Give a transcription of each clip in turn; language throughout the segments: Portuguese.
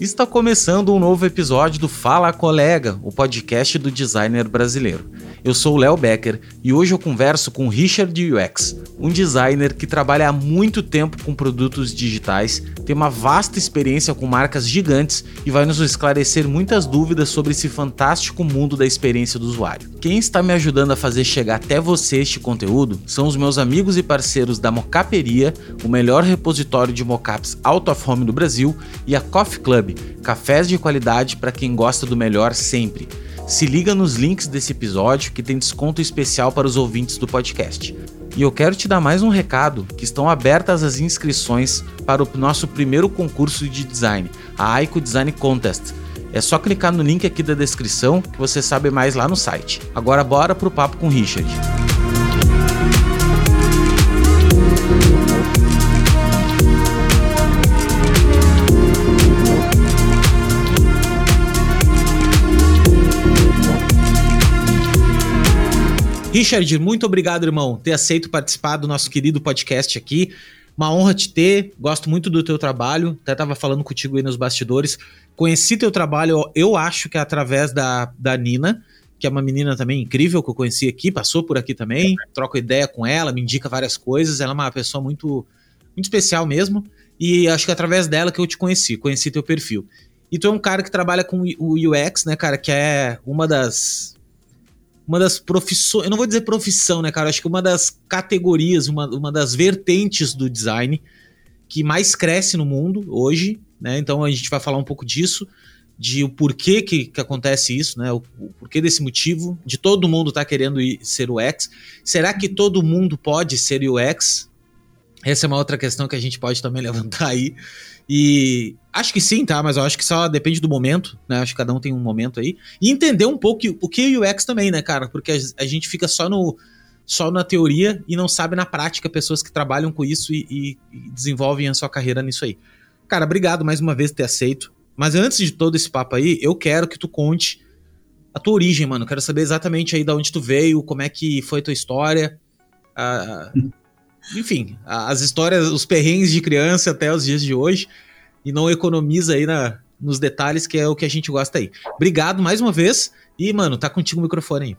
Está começando um novo episódio do Fala Colega, o podcast do designer brasileiro. Eu sou o Léo Becker e hoje eu converso com Richard UX, um designer que trabalha há muito tempo com produtos digitais, tem uma vasta experiência com marcas gigantes e vai nos esclarecer muitas dúvidas sobre esse fantástico mundo da experiência do usuário. Quem está me ajudando a fazer chegar até você este conteúdo são os meus amigos e parceiros da Mocaperia, o melhor repositório de mocaps out of home do Brasil, e a Coffee Club, cafés de qualidade para quem gosta do melhor sempre. Se liga nos links desse episódio que tem desconto especial para os ouvintes do podcast. E eu quero te dar mais um recado que estão abertas as inscrições para o nosso primeiro concurso de design, a Aiko Design Contest. É só clicar no link aqui da descrição que você sabe mais lá no site. Agora bora pro papo com o Richard. Richard, muito obrigado, irmão, ter aceito participar do nosso querido podcast aqui. Uma honra te ter, gosto muito do teu trabalho. Até tava falando contigo aí nos bastidores. Conheci teu trabalho, eu acho que é através da, da Nina, que é uma menina também incrível que eu conheci aqui, passou por aqui também. Troco ideia com ela, me indica várias coisas. Ela é uma pessoa muito, muito especial mesmo. E acho que é através dela que eu te conheci, conheci teu perfil. E tu é um cara que trabalha com o UX, né, cara, que é uma das uma das profissões, eu não vou dizer profissão, né, cara? Acho que uma das categorias, uma, uma das vertentes do design que mais cresce no mundo hoje, né? Então a gente vai falar um pouco disso, de o porquê que, que acontece isso, né? O, o porquê desse motivo, de todo mundo estar tá querendo ir, ser UX. Será que todo mundo pode ser UX? Essa é uma outra questão que a gente pode também levantar aí. E acho que sim, tá? Mas eu acho que só depende do momento, né? Acho que cada um tem um momento aí. E entender um pouco o que é UX também, né, cara? Porque a, gente fica só no só na teoria e não sabe na prática pessoas que trabalham com isso e, e, e desenvolvem a sua carreira nisso aí. Cara, obrigado mais uma vez por ter aceito. Mas antes de todo esse papo aí, eu quero que tu conte a tua origem, mano. Quero saber exatamente aí de onde tu veio, como é que foi a tua história. Uh, enfim, as histórias, os perrengues de criança até os dias de hoje. E não economiza aí na, nos detalhes, que é o que a gente gosta aí. Obrigado mais uma vez. E, mano, tá contigo o microfone aí.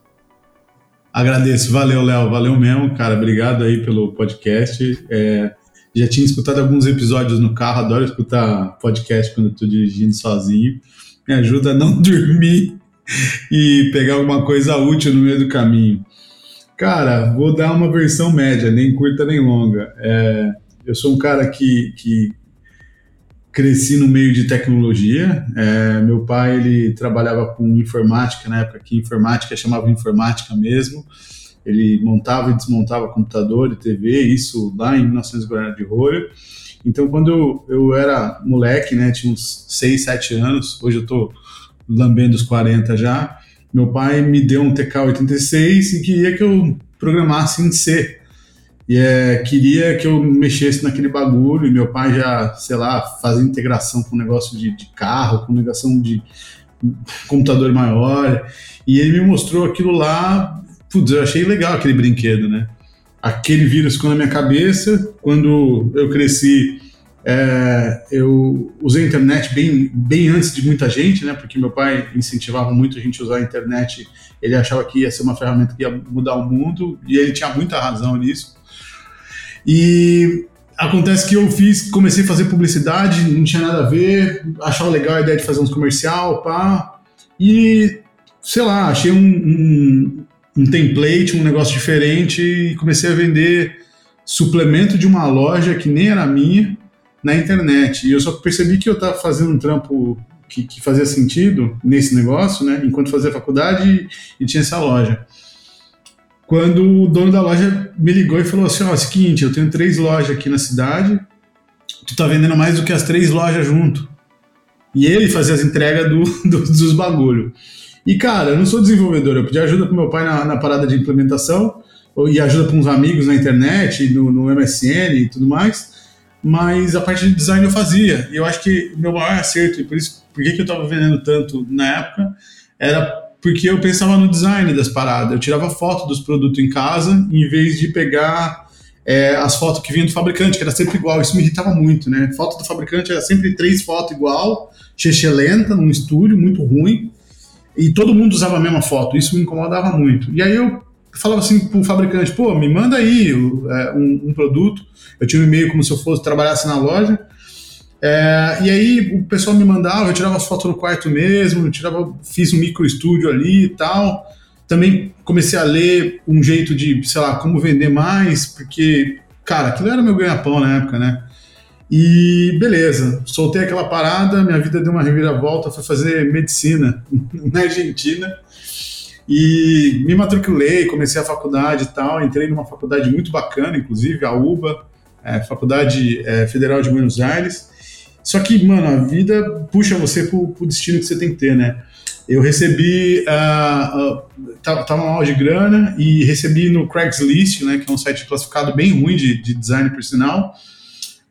Agradeço, valeu, Léo, valeu mesmo, cara. Obrigado aí pelo podcast. É, já tinha escutado alguns episódios no carro, adoro escutar podcast quando tô dirigindo sozinho. Me ajuda a não dormir e pegar alguma coisa útil no meio do caminho. Cara, vou dar uma versão média, nem curta nem longa. É, eu sou um cara que, que cresci no meio de tecnologia. É, meu pai ele trabalhava com informática na época que informática chamava informática mesmo. Ele montava e desmontava computador e TV, isso lá em 1940 de rolha. Então, quando eu, eu era moleque, né, tinha uns 6, 7 anos, hoje eu tô lambendo os 40 já, meu pai me deu um TK-86 e queria que eu programasse em C. E é, queria que eu mexesse naquele bagulho, e meu pai já, sei lá, fazia integração com negócio de, de carro, com ligação de computador maior, e ele me mostrou aquilo lá, putz, eu achei legal aquele brinquedo, né? Aquele vírus ficou na minha cabeça, quando eu cresci, é, eu usei a internet bem, bem antes de muita gente, né? Porque meu pai incentivava muito a gente usar a internet. Ele achava que ia ser uma ferramenta que ia mudar o mundo e ele tinha muita razão nisso. E acontece que eu fiz, comecei a fazer publicidade, não tinha nada a ver, achava legal a ideia de fazer uns comercial, pá. E sei lá, achei um, um, um template, um negócio diferente e comecei a vender suplemento de uma loja que nem era minha na internet. E eu só percebi que eu estava fazendo um trampo que, que, fazia sentido nesse negócio, né? Enquanto fazia faculdade e, e tinha essa loja. Quando o dono da loja me ligou e falou assim: Ó, oh, seguinte, eu tenho três lojas aqui na cidade, tu tá vendendo mais do que as três lojas junto. E ele fazia as entregas do, do, dos bagulho. E cara, eu não sou desenvolvedor, eu pedi ajuda pro meu pai na, na parada de implementação, e ajuda para uns amigos na internet, no, no MSN e tudo mais mas a parte de design eu fazia. E eu acho que meu maior acerto, e por isso, por que, que eu estava vendendo tanto na época, era porque eu pensava no design das paradas. Eu tirava foto dos produtos em casa, em vez de pegar é, as fotos que vinham do fabricante, que era sempre igual. Isso me irritava muito, né? Foto do fabricante era sempre três fotos igual, cheche lenta, num estúdio, muito ruim. E todo mundo usava a mesma foto. Isso me incomodava muito. E aí eu falava assim pro fabricante, pô, me manda aí é, um, um produto. Eu tinha um e-mail como se eu fosse trabalhasse na loja. É, e aí o pessoal me mandava, eu tirava as fotos no quarto mesmo, tirava, fiz um micro estúdio ali e tal. Também comecei a ler um jeito de, sei lá, como vender mais, porque, cara, aquilo era meu ganha-pão na época, né? E beleza, soltei aquela parada, minha vida deu uma reviravolta, fui fazer medicina na Argentina e me matriculei, comecei a faculdade e tal, entrei numa faculdade muito bacana, inclusive a UBA, é, Faculdade é, Federal de Buenos Aires. Só que, mano, a vida puxa você pro, pro destino que você tem que ter, né? Eu recebi, uh, uh, tava mal de grana e recebi no Craigslist, né, que é um site classificado bem ruim de, de design por sinal,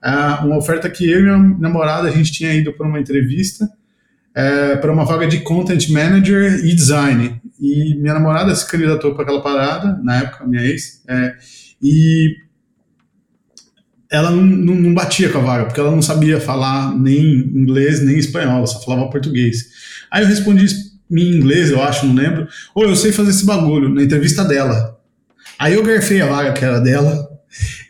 uh, uma oferta que eu e minha namorada a gente tinha ido para uma entrevista uh, para uma vaga de content manager e design. E minha namorada se candidatou para aquela parada na época, minha ex, uh, e ela não, não, não, batia com a vaga, porque ela não sabia falar nem inglês nem espanhol, só falava português. Aí eu respondi em inglês, eu acho, não lembro. Ou eu sei fazer esse bagulho, na entrevista dela. Aí eu garfei a vaga que era dela,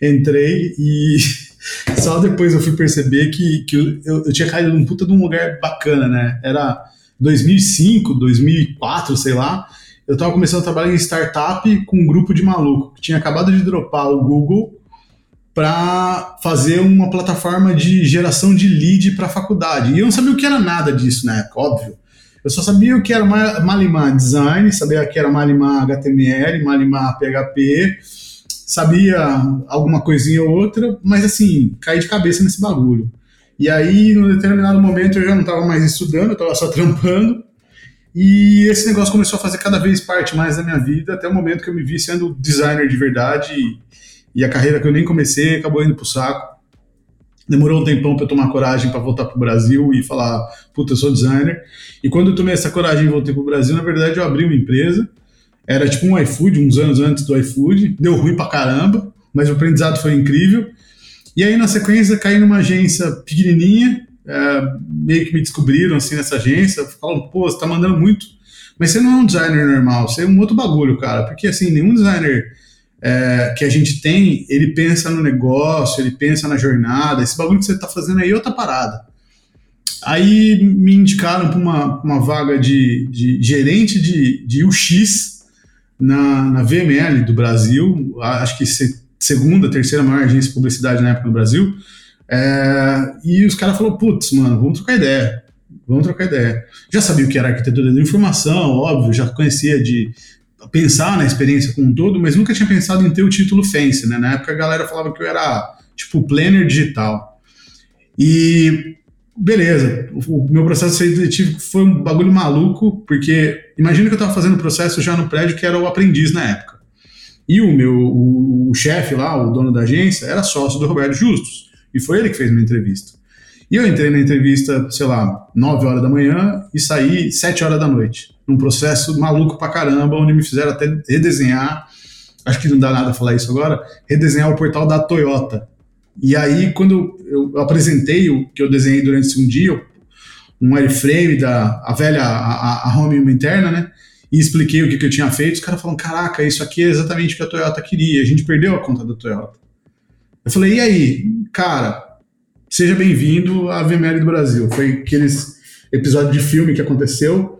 entrei e só depois eu fui perceber que, que eu, eu tinha caído num puta de um lugar bacana, né? Era 2005, 2004, sei lá. Eu tava começando a trabalhar em startup com um grupo de maluco que tinha acabado de dropar o Google para fazer uma plataforma de geração de lead para a faculdade. E eu não sabia o que era nada disso na época, óbvio. Eu só sabia o que era Malimar Design, sabia o que era Malimar HTML, Malimar PHP, sabia alguma coisinha ou outra, mas assim, caí de cabeça nesse bagulho. E aí, num determinado momento, eu já não estava mais estudando, eu estava só trampando. E esse negócio começou a fazer cada vez parte mais da minha vida, até o momento que eu me vi sendo designer de verdade e a carreira que eu nem comecei acabou indo pro saco. Demorou um tempão para eu tomar coragem para voltar pro Brasil e falar, puta, eu sou designer. E quando eu tomei essa coragem e voltei pro Brasil, na verdade eu abri uma empresa. Era tipo um iFood, uns anos antes do iFood. Deu ruim pra caramba, mas o aprendizado foi incrível. E aí, na sequência, caí numa agência pequenininha, é, meio que me descobriram assim nessa agência, falaram, pô, você tá mandando muito, mas você não é um designer normal, você é um outro bagulho, cara, porque assim, nenhum designer é, que a gente tem, ele pensa no negócio, ele pensa na jornada. Esse bagulho que você está fazendo aí é outra parada. Aí me indicaram para uma, uma vaga de, de gerente de, de UX na, na VML do Brasil, acho que se, segunda, terceira maior agência de publicidade na época no Brasil. É, e os caras falaram: putz, mano, vamos trocar ideia. Vamos trocar ideia. Já sabia o que era arquitetura da informação, óbvio, já conhecia de pensar na experiência como um todo, mas nunca tinha pensado em ter o título Fence, né? Na época a galera falava que eu era tipo planner digital. E beleza, o meu processo seletivo foi um bagulho maluco, porque imagina que eu estava fazendo o processo já no prédio que era o aprendiz na época. E o meu o, o chefe lá, o dono da agência, era sócio do Roberto Justus. E foi ele que fez minha entrevista. E eu entrei na entrevista, sei lá, 9 horas da manhã e saí 7 horas da noite num processo maluco pra caramba, onde me fizeram até redesenhar, acho que não dá nada falar isso agora, redesenhar o portal da Toyota. E aí, quando eu apresentei o que eu desenhei durante um dia, um airframe da a velha, a, a home interna, né? E expliquei o que, que eu tinha feito, os caras falaram: caraca, isso aqui é exatamente o que a Toyota queria, a gente perdeu a conta da Toyota. Eu falei: e aí, cara, seja bem-vindo à VML do Brasil. Foi aqueles episódio de filme que aconteceu.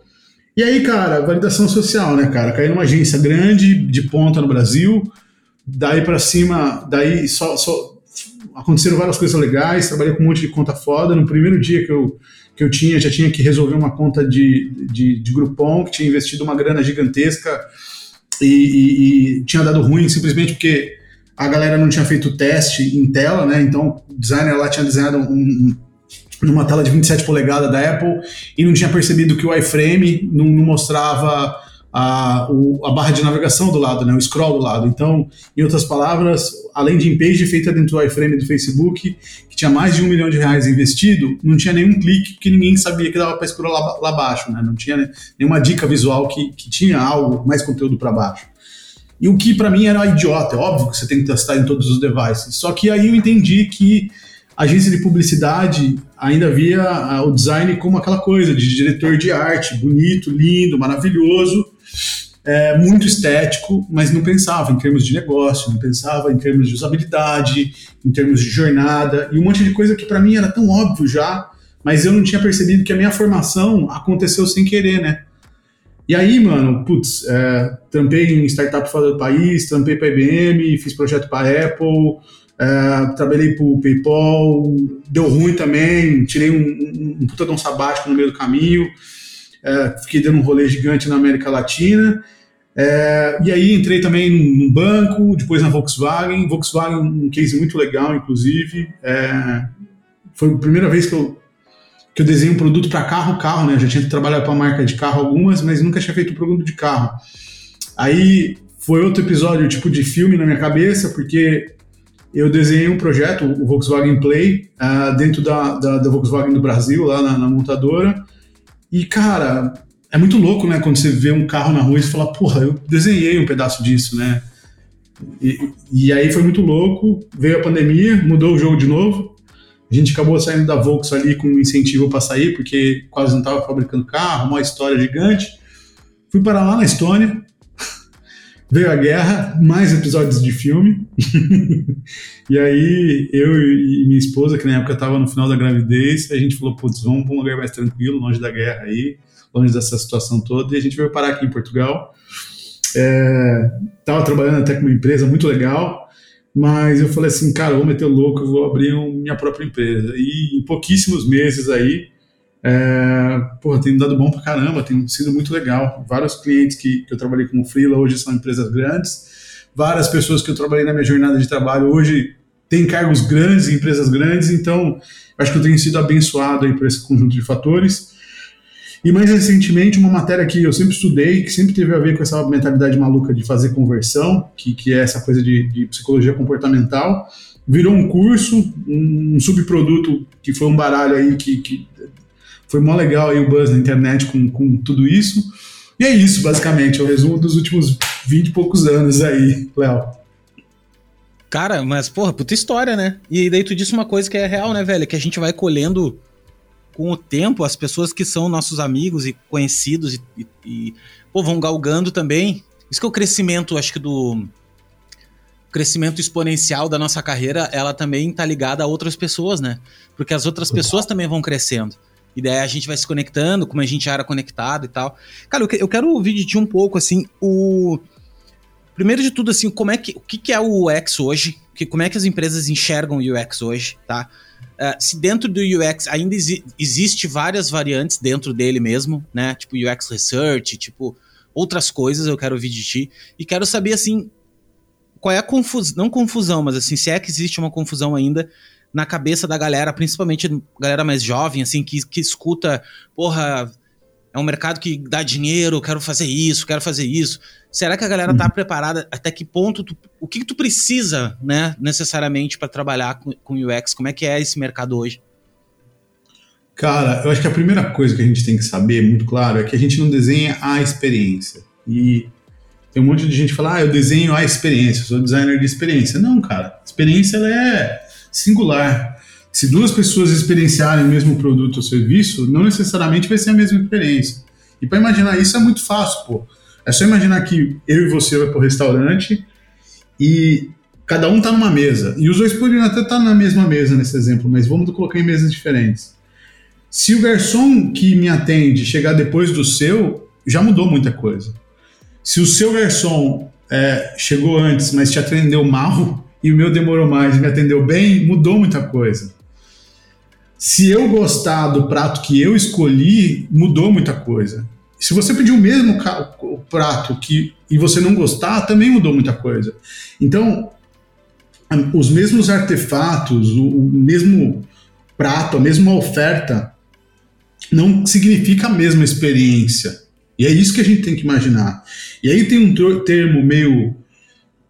E aí, cara, validação social, né, cara? Caí numa agência grande, de ponta no Brasil, daí para cima, daí só, só aconteceram várias coisas legais, trabalhei com um monte de conta foda. No primeiro dia que eu, que eu tinha, já tinha que resolver uma conta de, de, de Groupon, que tinha investido uma grana gigantesca e, e, e tinha dado ruim simplesmente porque a galera não tinha feito teste em tela, né? Então o designer lá tinha desenhado um, numa tela de 27 polegadas da Apple e não tinha percebido que o iframe não, não mostrava a, o, a barra de navegação do lado, né, o scroll do lado. Então, em outras palavras, além de page feita dentro do iframe do Facebook, que tinha mais de um milhão de reais investido, não tinha nenhum clique, porque ninguém sabia que dava para scrollar lá, lá abaixo, né? não tinha nenhuma dica visual que, que tinha algo, mais conteúdo para baixo. E o que para mim era idiota, é óbvio que você tem que testar em todos os devices. Só que aí eu entendi que agência de publicidade ainda via o design como aquela coisa de diretor de arte, bonito, lindo, maravilhoso, é, muito estético, mas não pensava em termos de negócio, não pensava em termos de usabilidade, em termos de jornada e um monte de coisa que para mim era tão óbvio já, mas eu não tinha percebido que a minha formação aconteceu sem querer, né? E aí, mano, putz, é, trampei em startup fora do país, trampei para IBM, fiz projeto para Apple, é, trabalhei para o PayPal, deu ruim também, tirei um, um, um puta de um sabático no meio do caminho, é, fiquei dando um rolê gigante na América Latina. É, e aí entrei também num banco, depois na Volkswagen. Volkswagen, um case muito legal, inclusive. Foi a primeira vez que eu, que eu desenhei um produto para carro, carro, né? Eu já tinha trabalhado para marca de carro algumas, mas nunca tinha feito um produto de carro. Aí foi outro episódio, tipo de filme na minha cabeça, porque eu desenhei um projeto, o Volkswagen Play, uh, dentro da, da, da, Volkswagen do Brasil, lá na, na montadora. E, cara, é muito louco, né? Quando você vê um carro na rua e fala, porra, eu desenhei um pedaço disso, né? E, e, aí foi muito louco, veio a pandemia, mudou o jogo de novo. A gente acabou saindo da Volks ali com um incentivo para sair, porque quase não estava fabricando carro, uma história gigante. Fui para lá na Estônia, veio a guerra, mais episódios de filme. e aí eu e minha esposa, que na época estava no final da gravidez, a gente falou, putz, vamos para um lugar mais tranquilo, longe da guerra aí longe dessa situação toda, e a gente veio parar aqui em Portugal. Estava é, trabalhando até com uma empresa muito legal, mas eu falei assim, cara, vou meter o louco, eu vou abrir um, minha própria empresa. E em pouquíssimos meses aí, é, porra, tem dado bom pra caramba, tem sido muito legal. Vários clientes que, que eu trabalhei como freela hoje são empresas grandes, várias pessoas que eu trabalhei na minha jornada de trabalho hoje têm cargos grandes, empresas grandes, então acho que eu tenho sido abençoado aí por esse conjunto de fatores. E mais recentemente, uma matéria que eu sempre estudei, que sempre teve a ver com essa mentalidade maluca de fazer conversão, que, que é essa coisa de, de psicologia comportamental, virou um curso, um, um, subproduto que foi um baralho aí que, que foi mó legal aí o buzz na internet com, com tudo isso. E é isso, basicamente, é o resumo dos últimos 20 e poucos anos aí, Léo. Cara, mas porra, puta história, né? E daí tu disse uma coisa que é real, né, velho? Que a gente vai colhendo com o tempo, as pessoas que são nossos amigos e conhecidos e, e, e pô, vão galgando também. Isso que é o crescimento, acho que do crescimento exponencial da nossa carreira, ela também tá ligada a outras pessoas, né? Porque as outras pessoas também vão crescendo. E daí a gente vai se conectando, como a gente era conectado e tal. Cara, eu, quero ouvir de ti um pouco, assim, o... Primeiro de tudo, assim, como é que, o que, que é o UX hoje? Que, como é que as empresas enxergam o UX hoje, tá? Uh, se dentro do UX ainda exi existe várias variantes dentro dele mesmo, né? Tipo UX Research, tipo outras coisas, eu quero ouvir de ti. E quero saber, assim, qual é a confusão, não confusão, mas assim, se é que existe uma confusão ainda na cabeça da galera, principalmente galera mais jovem, assim, que, que escuta, porra, é um mercado que dá dinheiro, quero fazer isso, quero fazer isso. Será que a galera tá uhum. preparada? Até que ponto? Tu, o que, que, tu precisa, né, necessariamente, para trabalhar com, com UX? Como é que é esse mercado hoje? Cara, eu acho que a primeira coisa que a gente tem que saber, muito claro, é que a gente não desenha a experiência. E tem um monte de gente que fala, ah, eu desenho a experiência, eu sou designer de experiência. Não, cara, experiência ela é singular se duas pessoas experienciarem o mesmo produto ou serviço, não necessariamente vai ser a mesma experiência. E para imaginar isso é muito fácil, pô. É só imaginar que eu e você vai para o restaurante e cada um está numa mesa. E os dois poderiam até estar tá na mesma mesa nesse exemplo, mas vamos colocar em mesas diferentes. Se o garçom que me atende chegar depois do seu, já mudou muita coisa. Se o seu garçom é, chegou antes, mas te atendeu mal, e o meu demorou mais me atendeu bem, mudou muita coisa se eu gostar do prato que eu escolhi, mudou muita coisa. Se você pedir o mesmo prato que, e você não gostar, também mudou muita coisa. Então, os mesmos artefatos, o, o mesmo prato, a mesma oferta, não significa a mesma experiência. E é isso que a gente tem que imaginar. E aí tem um termo meio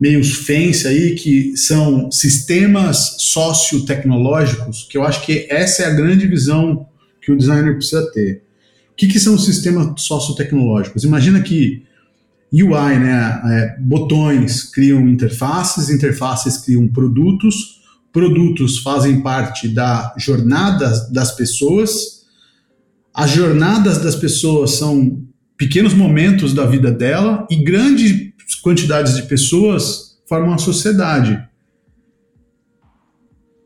meio fancy aí que são sistemas sociotecnológicos, que eu acho que essa é a grande visão que o designer precisa ter. O que, que são sistemas sociotecnológicos? Imagina que UI, né, é, botões criam interfaces, interfaces criam produtos, produtos fazem parte da jornada das pessoas, as jornadas das pessoas são pequenos momentos da vida dela e grandes quantidades de pessoas formam a sociedade.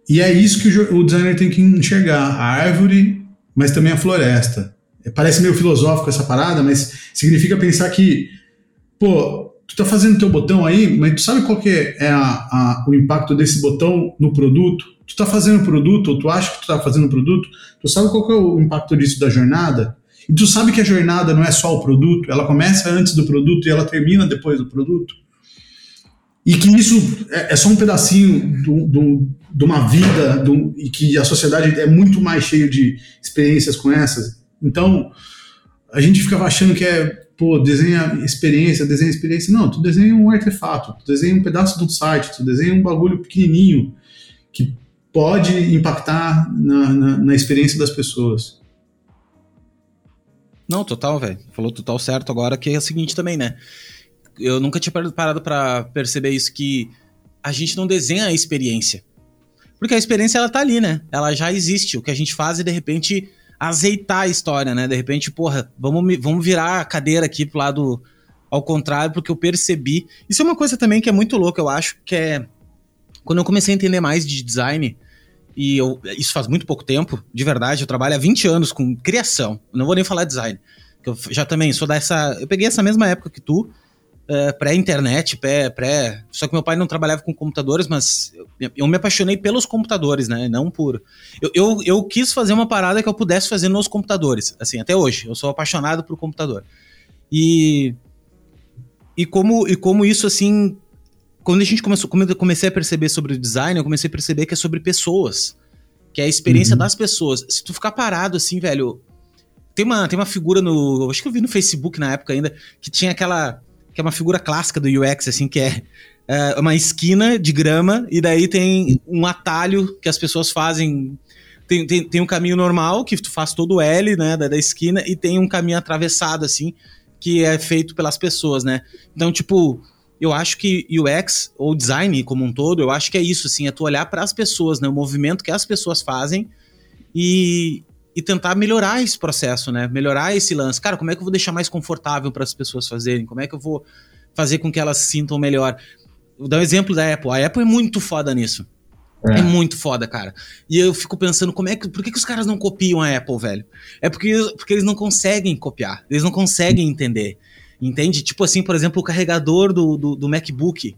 E é isso que o designer tem que enxergar: a árvore, mas também a floresta. Parece meio filosófico essa parada, mas significa pensar que, pô, tu tá fazendo teu botão aí, mas tu sabe qual que é a, a, o impacto desse botão no produto? Tu tá fazendo produto, ou tu acha que tu tá fazendo produto, tu sabe qual que é o impacto disso da jornada? E tu sabe que a jornada não é só o produto, ela começa antes do produto e ela termina depois do produto. E que isso é, é só um pedacinho do, do, de uma vida do, e que a sociedade é muito mais cheia de experiências com essas. Então, a gente ficava achando que é, pô, desenha experiência, desenha experiência. Não, tu desenha um artefato, tu desenha um pedaço de um site, tu desenha um bagulho pequenininho que pode impactar na, na, na experiência das pessoas. Não, total, velho. Falou total certo agora, que é o seguinte também, né? Eu nunca tinha parado para perceber isso, que a gente não desenha a experiência. Porque a experiência, ela tá ali, né? Ela já existe. O que a gente faz é, de repente, azeitar a história, né? De repente, porra, vamos, vamos virar a cadeira aqui pro lado ao contrário, porque eu percebi. Isso é uma coisa também que é muito louca, eu acho, que é. Quando eu comecei a entender mais de design, e eu, isso faz muito pouco tempo, de verdade, eu trabalho há 20 anos com criação, não vou nem falar design, que eu já também sou dessa, eu peguei essa mesma época que tu, uh, pré-internet, pré, pré, só que meu pai não trabalhava com computadores, mas eu, eu me apaixonei pelos computadores, né, não por, eu, eu, eu quis fazer uma parada que eu pudesse fazer nos computadores, assim, até hoje, eu sou apaixonado por computador, e, e como, e como isso, assim, quando a gente começou, quando eu comecei a perceber sobre o design, eu comecei a perceber que é sobre pessoas. Que é a experiência uhum. das pessoas. Se tu ficar parado assim, velho. Tem uma, tem uma figura no. Acho que eu vi no Facebook na época ainda, que tinha aquela. Que é uma figura clássica do UX, assim, que é, é uma esquina de grama, e daí tem um atalho que as pessoas fazem. Tem, tem, tem um caminho normal, que tu faz todo o L, né, da, da esquina, e tem um caminho atravessado, assim, que é feito pelas pessoas, né? Então, tipo, eu acho que UX, ou design como um todo, eu acho que é isso, assim, é tu olhar para as pessoas, né? O movimento que as pessoas fazem e, e tentar melhorar esse processo, né? Melhorar esse lance. Cara, como é que eu vou deixar mais confortável para as pessoas fazerem? Como é que eu vou fazer com que elas se sintam melhor? Vou dar um exemplo da Apple. A Apple é muito foda nisso. É. é. muito foda, cara. E eu fico pensando, como é que. Por que, que os caras não copiam a Apple, velho? É porque, porque eles não conseguem copiar, eles não conseguem entender. Entende? Tipo assim, por exemplo, o carregador do, do, do MacBook.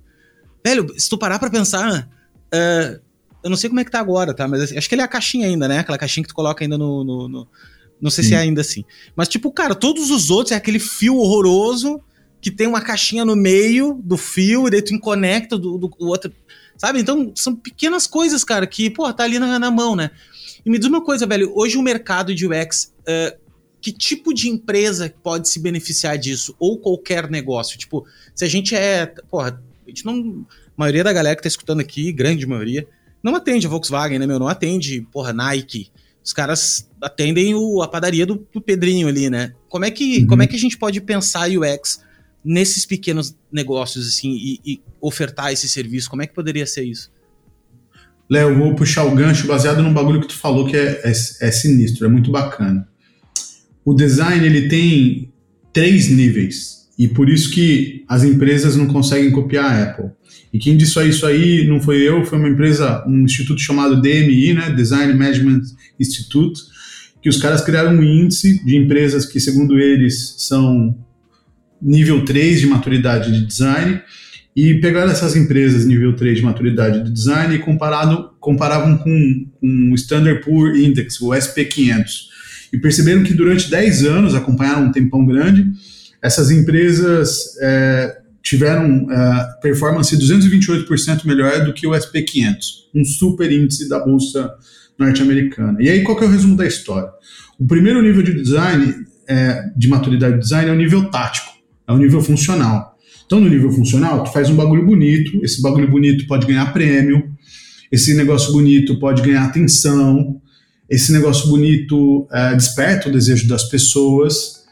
Velho, se tu parar pra pensar. Uh, eu não sei como é que tá agora, tá? Mas acho que ele é a caixinha ainda, né? Aquela caixinha que tu coloca ainda no. no, no não sei Sim. se é ainda assim. Mas, tipo, cara, todos os outros é aquele fio horroroso que tem uma caixinha no meio do fio e daí tu conecta do, do, do outro. Sabe? Então, são pequenas coisas, cara, que, pô, tá ali na, na mão, né? E me diz uma coisa, velho. Hoje o mercado de UX. Uh, que tipo de empresa pode se beneficiar disso? Ou qualquer negócio? Tipo, se a gente é. Porra, a gente não. A maioria da galera que tá escutando aqui, grande maioria, não atende a Volkswagen, né, meu? Não atende, porra, Nike. Os caras atendem o, a padaria do, do Pedrinho ali, né? Como é, que, uhum. como é que a gente pode pensar UX nesses pequenos negócios, assim, e, e ofertar esse serviço? Como é que poderia ser isso? Léo, vou puxar o gancho baseado num bagulho que tu falou que é, é, é sinistro, é muito bacana o design ele tem três níveis. E por isso que as empresas não conseguem copiar a Apple. E quem disse isso aí não foi eu, foi uma empresa, um instituto chamado DMI, né, Design Management Institute, que os caras criaram um índice de empresas que, segundo eles, são nível 3 de maturidade de design, e pegaram essas empresas nível 3 de maturidade de design e comparado, comparavam com, com o Standard Poor Index, o SP500 e perceberam que durante 10 anos, acompanharam um tempão grande, essas empresas é, tiveram é, performance 228% melhor do que o SP500, um super índice da bolsa norte-americana. E aí, qual que é o resumo da história? O primeiro nível de design é, de maturidade do design é o nível tático, é o nível funcional. Então, no nível funcional, tu faz um bagulho bonito, esse bagulho bonito pode ganhar prêmio, esse negócio bonito pode ganhar atenção, esse negócio bonito é, desperta o desejo das pessoas,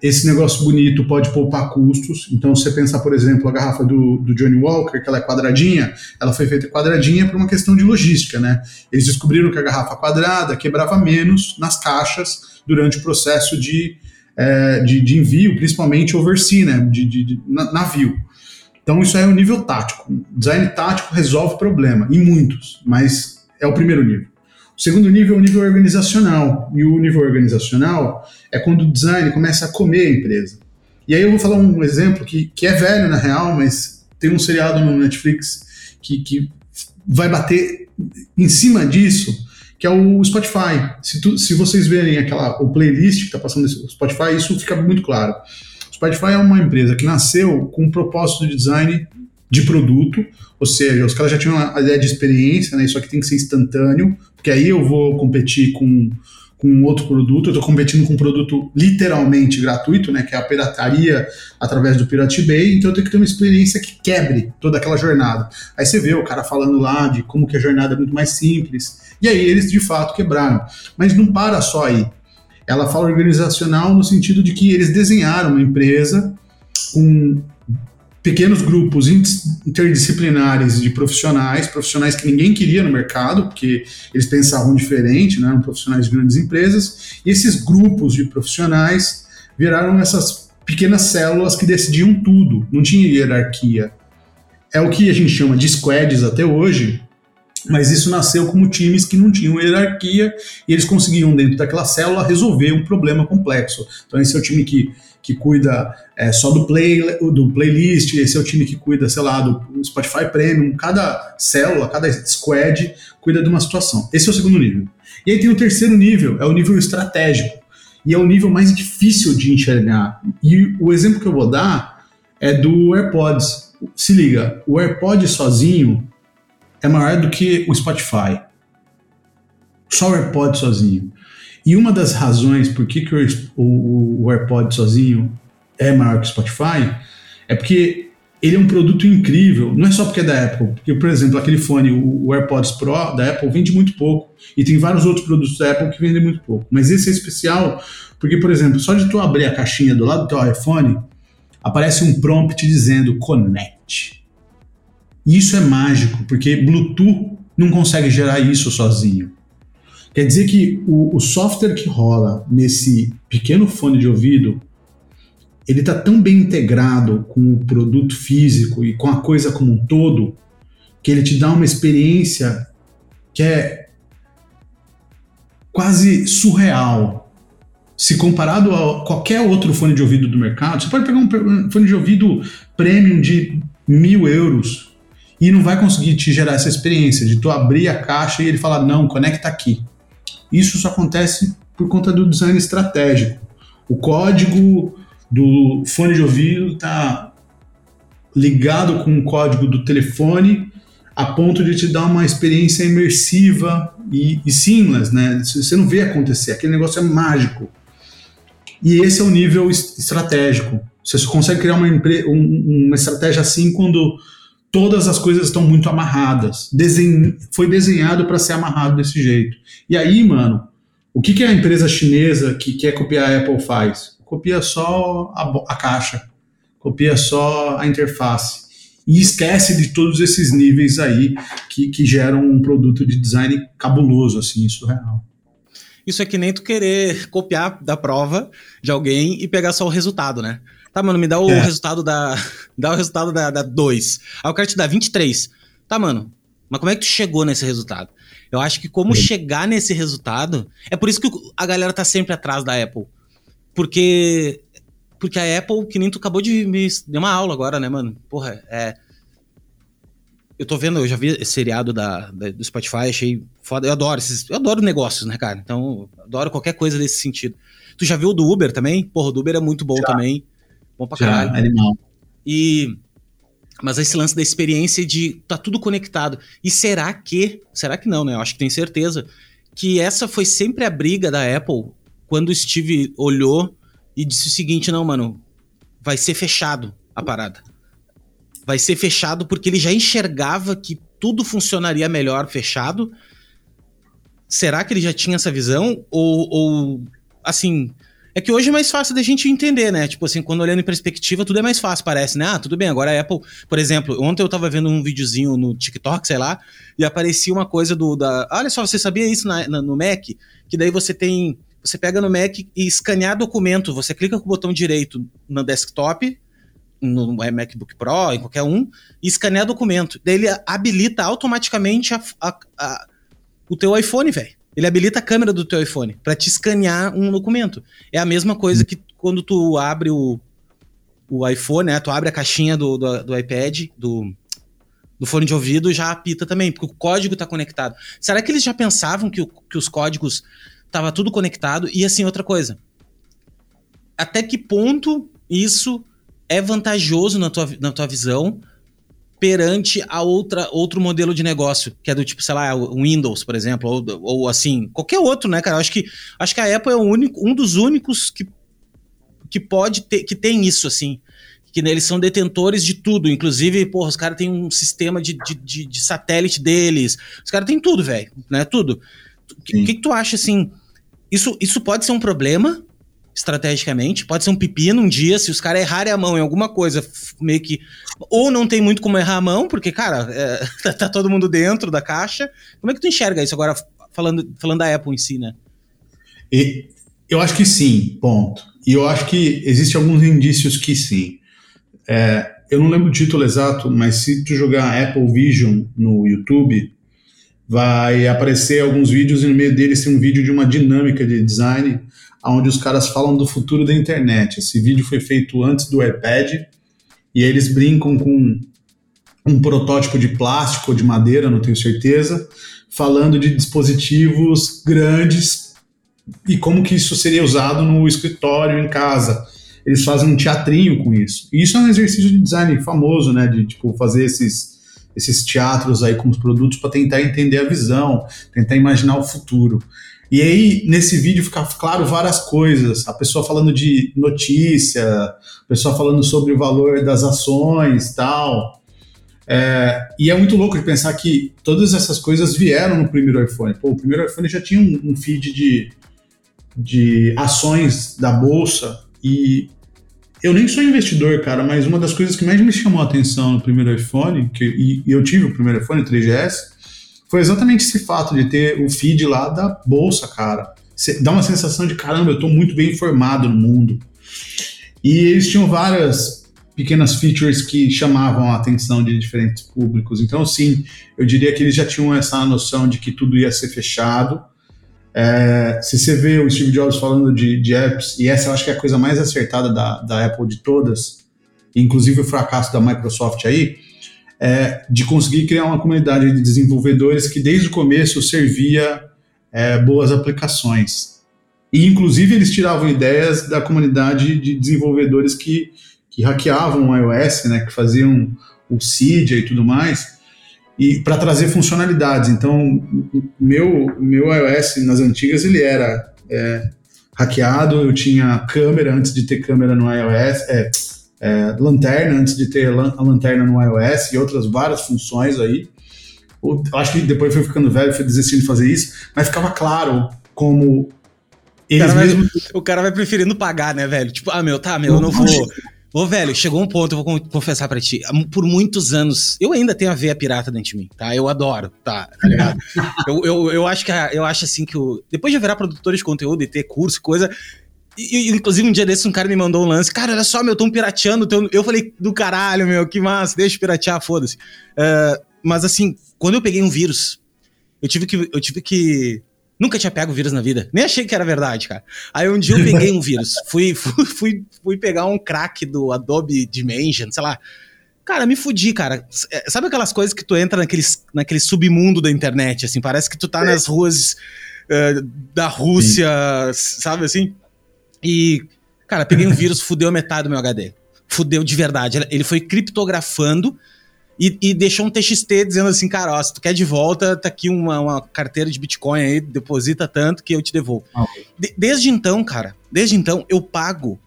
esse negócio bonito pode poupar custos. Então, se você pensar, por exemplo, a garrafa do, do Johnny Walker, que ela é quadradinha, ela foi feita quadradinha por uma questão de logística, né? Eles descobriram que a garrafa quadrada quebrava menos nas caixas durante o processo de, é, de, de, envio, principalmente oversea, né? De, de, de, navio. Então, isso é o nível tático. Design tático resolve problema, em muitos, mas é o primeiro nível. O segundo nível é o nível organizacional. E o nível organizacional é quando o design começa a comer a empresa. E aí eu vou falar um exemplo que, que é velho na real, mas tem um seriado no Netflix que, que vai bater em cima disso, que é o Spotify. Se, tu, se vocês verem aquela, o playlist que está passando no Spotify, isso fica muito claro. O Spotify é uma empresa que nasceu com um propósito de design de produto, ou seja, os caras já tinham a ideia de experiência, né? Isso aqui tem que ser instantâneo, porque aí eu vou competir com, com outro produto, eu estou competindo com um produto literalmente gratuito, né? Que é a pirataria através do Pirate Bay, então eu tenho que ter uma experiência que quebre toda aquela jornada. Aí você vê o cara falando lá de como que a jornada é muito mais simples, e aí eles de fato quebraram. Mas não para só aí. Ela fala organizacional no sentido de que eles desenharam uma empresa com pequenos grupos interdisciplinares de profissionais, profissionais que ninguém queria no mercado, porque eles pensavam diferente, né, eram profissionais de grandes empresas, e esses grupos de profissionais viraram essas pequenas células que decidiam tudo, não tinha hierarquia. É o que a gente chama de squads até hoje, mas isso nasceu como times que não tinham hierarquia e eles conseguiam, dentro daquela célula, resolver um problema complexo. Então, esse é o time que que cuida é, só do, play, do playlist, esse é o time que cuida, sei lá, do Spotify Premium. Cada célula, cada squad cuida de uma situação. Esse é o segundo nível. E aí tem o terceiro nível, é o nível estratégico. E é o nível mais difícil de enxergar. E o exemplo que eu vou dar é do AirPods. Se liga, o AirPod sozinho é maior do que o Spotify. Só o AirPod sozinho. E uma das razões por que, que o, o, o AirPod sozinho é maior que o Spotify é porque ele é um produto incrível, não é só porque é da Apple, porque, por exemplo, aquele fone, o, AirPods Pro da Apple, vende muito pouco, e tem vários outros produtos da Apple que vendem muito pouco. Mas esse é especial porque, por exemplo, só de tu abrir a caixinha do lado do teu iPhone, aparece um prompt dizendo Connect. E isso é mágico, porque Bluetooth não consegue gerar isso sozinho. Quer dizer que o, o software que rola nesse pequeno fone de ouvido ele está tão bem integrado com o produto físico e com a coisa como um todo que ele te dá uma experiência que é quase surreal. Se comparado a qualquer outro fone de ouvido do mercado, você pode pegar um fone de ouvido premium de mil euros e não vai conseguir te gerar essa experiência de tu abrir a caixa e ele falar, não, conecta aqui. Isso só acontece por conta do design estratégico. O código do fone de ouvido está ligado com o código do telefone a ponto de te dar uma experiência imersiva e, e seamless, né? Você não vê acontecer, aquele negócio é mágico. E esse é o nível estratégico. Você só consegue criar uma, uma estratégia assim quando todas as coisas estão muito amarradas. Desen... Foi desenhado para ser amarrado desse jeito. E aí, mano, o que, que a empresa chinesa que quer copiar a Apple faz? Copia só a, a caixa, copia só a interface. E esquece de todos esses níveis aí que, que geram um produto de design cabuloso, assim, surreal. Isso é que nem tu querer copiar da prova de alguém e pegar só o resultado, né? Tá, mano, me dá o é. resultado da. Dá o resultado da 2. Aí eu quero te dar 23. Tá, mano. Mas como é que tu chegou nesse resultado? Eu acho que como chegar nesse resultado. É por isso que a galera tá sempre atrás da Apple. Porque. Porque a Apple, que nem tu acabou de me dar uma aula agora, né, mano? Porra, é. Eu tô vendo, eu já vi esse seriado da, da, do Spotify, achei foda. Eu adoro esses. Eu adoro negócios, né, cara? Então, adoro qualquer coisa desse sentido. Tu já viu o do Uber também? Porra, o do Uber é muito bom já. também. Bom pra caralho. Já, animal. E. Mas esse lance da experiência de tá tudo conectado. E será que. Será que não, né? Eu acho que tenho certeza. Que essa foi sempre a briga da Apple quando o Steve olhou e disse o seguinte: não, mano, vai ser fechado a parada. Vai ser fechado porque ele já enxergava que tudo funcionaria melhor fechado. Será que ele já tinha essa visão? Ou, ou assim, é que hoje é mais fácil da gente entender, né? Tipo assim, quando olhando em perspectiva, tudo é mais fácil, parece, né? Ah, tudo bem, agora a Apple, por exemplo, ontem eu tava vendo um videozinho no TikTok, sei lá, e aparecia uma coisa do da. Olha só, você sabia isso na, na, no Mac? Que daí você tem. Você pega no Mac e escanear documento, você clica com o botão direito no desktop, no MacBook Pro, em qualquer um, e escanear documento. Daí ele habilita automaticamente a, a, a, o teu iPhone, velho. Ele habilita a câmera do teu iPhone para te escanear um documento. É a mesma coisa que quando tu abre o, o iPhone, né? Tu abre a caixinha do, do, do iPad, do, do fone de ouvido, já apita também, porque o código está conectado. Será que eles já pensavam que, o, que os códigos estava tudo conectado? E assim, outra coisa. Até que ponto isso é vantajoso na tua, na tua visão perante a outra outro modelo de negócio, que é do tipo, sei lá, o Windows, por exemplo, ou, ou assim, qualquer outro, né, cara? Eu acho que acho que a Apple é o único, um dos únicos que, que pode ter, que tem isso, assim. Que né, eles são detentores de tudo, inclusive, porra, os caras têm um sistema de, de, de, de satélite deles. Os caras têm tudo, velho, né? Tudo. O que, que, que tu acha, assim? Isso, isso pode ser um problema estrategicamente. Pode ser um pepino um dia, se os caras errarem a mão em alguma coisa, meio que. Ou não tem muito como errar a mão, porque, cara, é, tá, tá, todo mundo dentro da caixa. Como é que tu enxerga isso agora, falando, falando da Apple em si, né? E, eu acho que sim, ponto. E eu acho que existem alguns indícios que sim. É, eu não lembro o título exato, mas se tu jogar Apple Vision no YouTube, vai aparecer alguns vídeos e no meio deles tem um vídeo de uma dinâmica de design onde os caras falam do futuro da internet. Esse vídeo foi feito antes do iPad e eles brincam com um protótipo de plástico ou de madeira, não tenho certeza, falando de dispositivos grandes e como que isso seria usado no escritório, em casa. Eles fazem um teatrinho com isso. E isso é um exercício de design famoso, né? De tipo fazer esses esses teatros aí com os produtos para tentar entender a visão, tentar imaginar o futuro. E aí, nesse vídeo fica claro várias coisas. A pessoa falando de notícia, a pessoa falando sobre o valor das ações tal. É, e é muito louco de pensar que todas essas coisas vieram no primeiro iPhone. Pô, o primeiro iPhone já tinha um, um feed de, de ações da bolsa e eu nem sou investidor, cara, mas uma das coisas que mais me chamou a atenção no primeiro iPhone, que, e, e eu tive o primeiro iPhone, 3GS, foi exatamente esse fato de ter o feed lá da bolsa, cara. Cê dá uma sensação de caramba, eu estou muito bem informado no mundo. E eles tinham várias pequenas features que chamavam a atenção de diferentes públicos. Então, sim, eu diria que eles já tinham essa noção de que tudo ia ser fechado. É, se você vê o Steve Jobs falando de, de, apps, e essa eu acho que é a coisa mais acertada da, da Apple de todas, inclusive o fracasso da Microsoft aí, é, de conseguir criar uma comunidade de desenvolvedores que desde o começo servia é, boas aplicações. E, inclusive, eles tiravam ideias da comunidade de desenvolvedores que, que hackeavam o iOS, né, que faziam o Cydia e tudo mais, e para trazer funcionalidades. Então, meu meu iOS nas antigas ele era é, hackeado, eu tinha câmera antes de ter câmera no iOS, é, lanterna antes de ter a lanterna no iOS e outras várias funções aí. Eu acho que depois foi ficando velho, foi desistindo de fazer isso, mas ficava claro como eles o cara, mesmo... vai, o cara vai preferindo pagar, né, velho? Tipo, ah, meu, tá, meu, eu não vou. Ô, velho, chegou um ponto, eu vou confessar para ti. Por muitos anos, eu ainda tenho a veia pirata dentro de mim, tá? Eu adoro, tá? Tá ligado? eu, eu, eu acho que eu acho assim que o. Depois de virar produtor de conteúdo e ter curso, coisa, e, inclusive, um dia desses, um cara me mandou um lance. Cara, olha só, meu, tão pirateando. Teu... Eu falei, do caralho, meu, que massa, deixa eu piratear, foda-se. Uh, mas assim, quando eu peguei um vírus, eu tive que. Eu tive que. Nunca tinha pego vírus na vida. Nem achei que era verdade, cara. Aí um dia eu peguei um vírus. Fui, fui, fui, fui pegar um crack do Adobe Dimension, sei lá. Cara, me fudi, cara. É, sabe aquelas coisas que tu entra naquele, naquele submundo da internet, assim? Parece que tu tá é. nas ruas uh, da Rússia, Sim. sabe assim? E, cara, peguei um vírus, fudeu metade do meu HD. Fudeu de verdade. Ele foi criptografando e, e, deixou um TXT dizendo assim, cara, ó, se tu quer de volta, tá aqui uma, uma carteira de Bitcoin aí, deposita tanto que eu te devolvo. Ah, de, desde então, cara, desde então, eu pago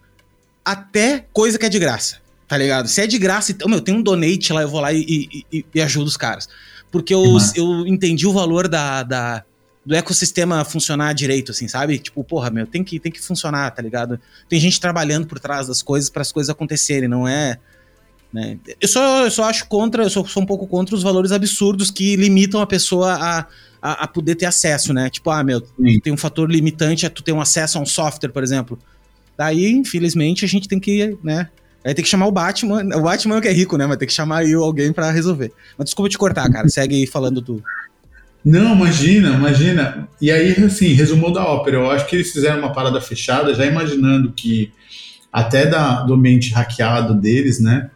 até coisa que é de graça, tá ligado? Se é de graça, então, meu, tem um donate lá, eu vou lá e, e, e ajudo os caras. Porque eu, eu entendi o valor da, da, do ecossistema funcionar direito, assim, sabe? Tipo, porra, meu, tem que, tem que funcionar, tá ligado? Tem gente trabalhando por trás das coisas para as coisas acontecerem, não é. Né? Eu, só, eu só acho contra, eu sou, sou um pouco contra os valores absurdos que limitam a pessoa a, a, a poder ter acesso, né? Tipo, ah, meu, Sim. tem um fator limitante a tu ter um acesso a um software, por exemplo. Daí, infelizmente, a gente tem que, né? Aí tem que chamar o Batman. O Batman é o que é rico, né? Mas tem que chamar aí alguém para resolver. Mas desculpa te cortar, cara. Segue falando tu. Não, imagina, imagina. E aí, assim, resumo da ópera. Eu acho que eles fizeram uma parada fechada, já imaginando que até da, do ambiente hackeado deles, né?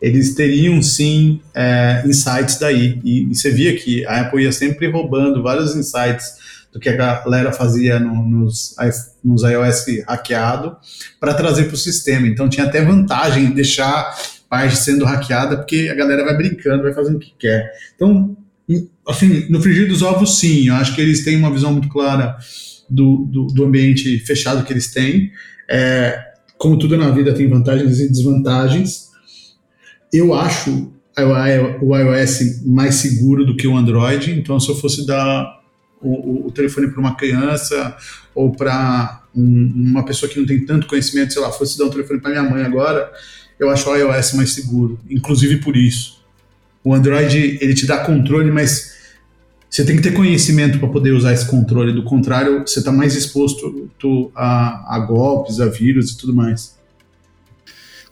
Eles teriam sim é, insights daí. E, e, você via que a Apple ia sempre roubando vários insights do que a galera fazia no, nos, nos iOS hackeado para trazer para o sistema. Então tinha até vantagem em deixar parte sendo hackeada, porque a galera vai brincando, vai fazendo o que quer. Então assim, no frigir dos ovos, sim, eu acho que eles têm uma visão muito clara do, do, do ambiente fechado que eles têm. É, como tudo na vida tem vantagens e desvantagens. Eu acho o iOS mais seguro do que o Android, então se eu fosse dar o, o telefone para uma criança ou para um, uma pessoa que não tem tanto conhecimento, sei lá, fosse dar um telefone para minha mãe agora, eu acho o iOS mais seguro, inclusive por isso. O Android ele te dá controle, mas você tem que ter conhecimento para poder usar esse controle. Do contrário, você está mais exposto a, a, golpes, a vírus e tudo mais.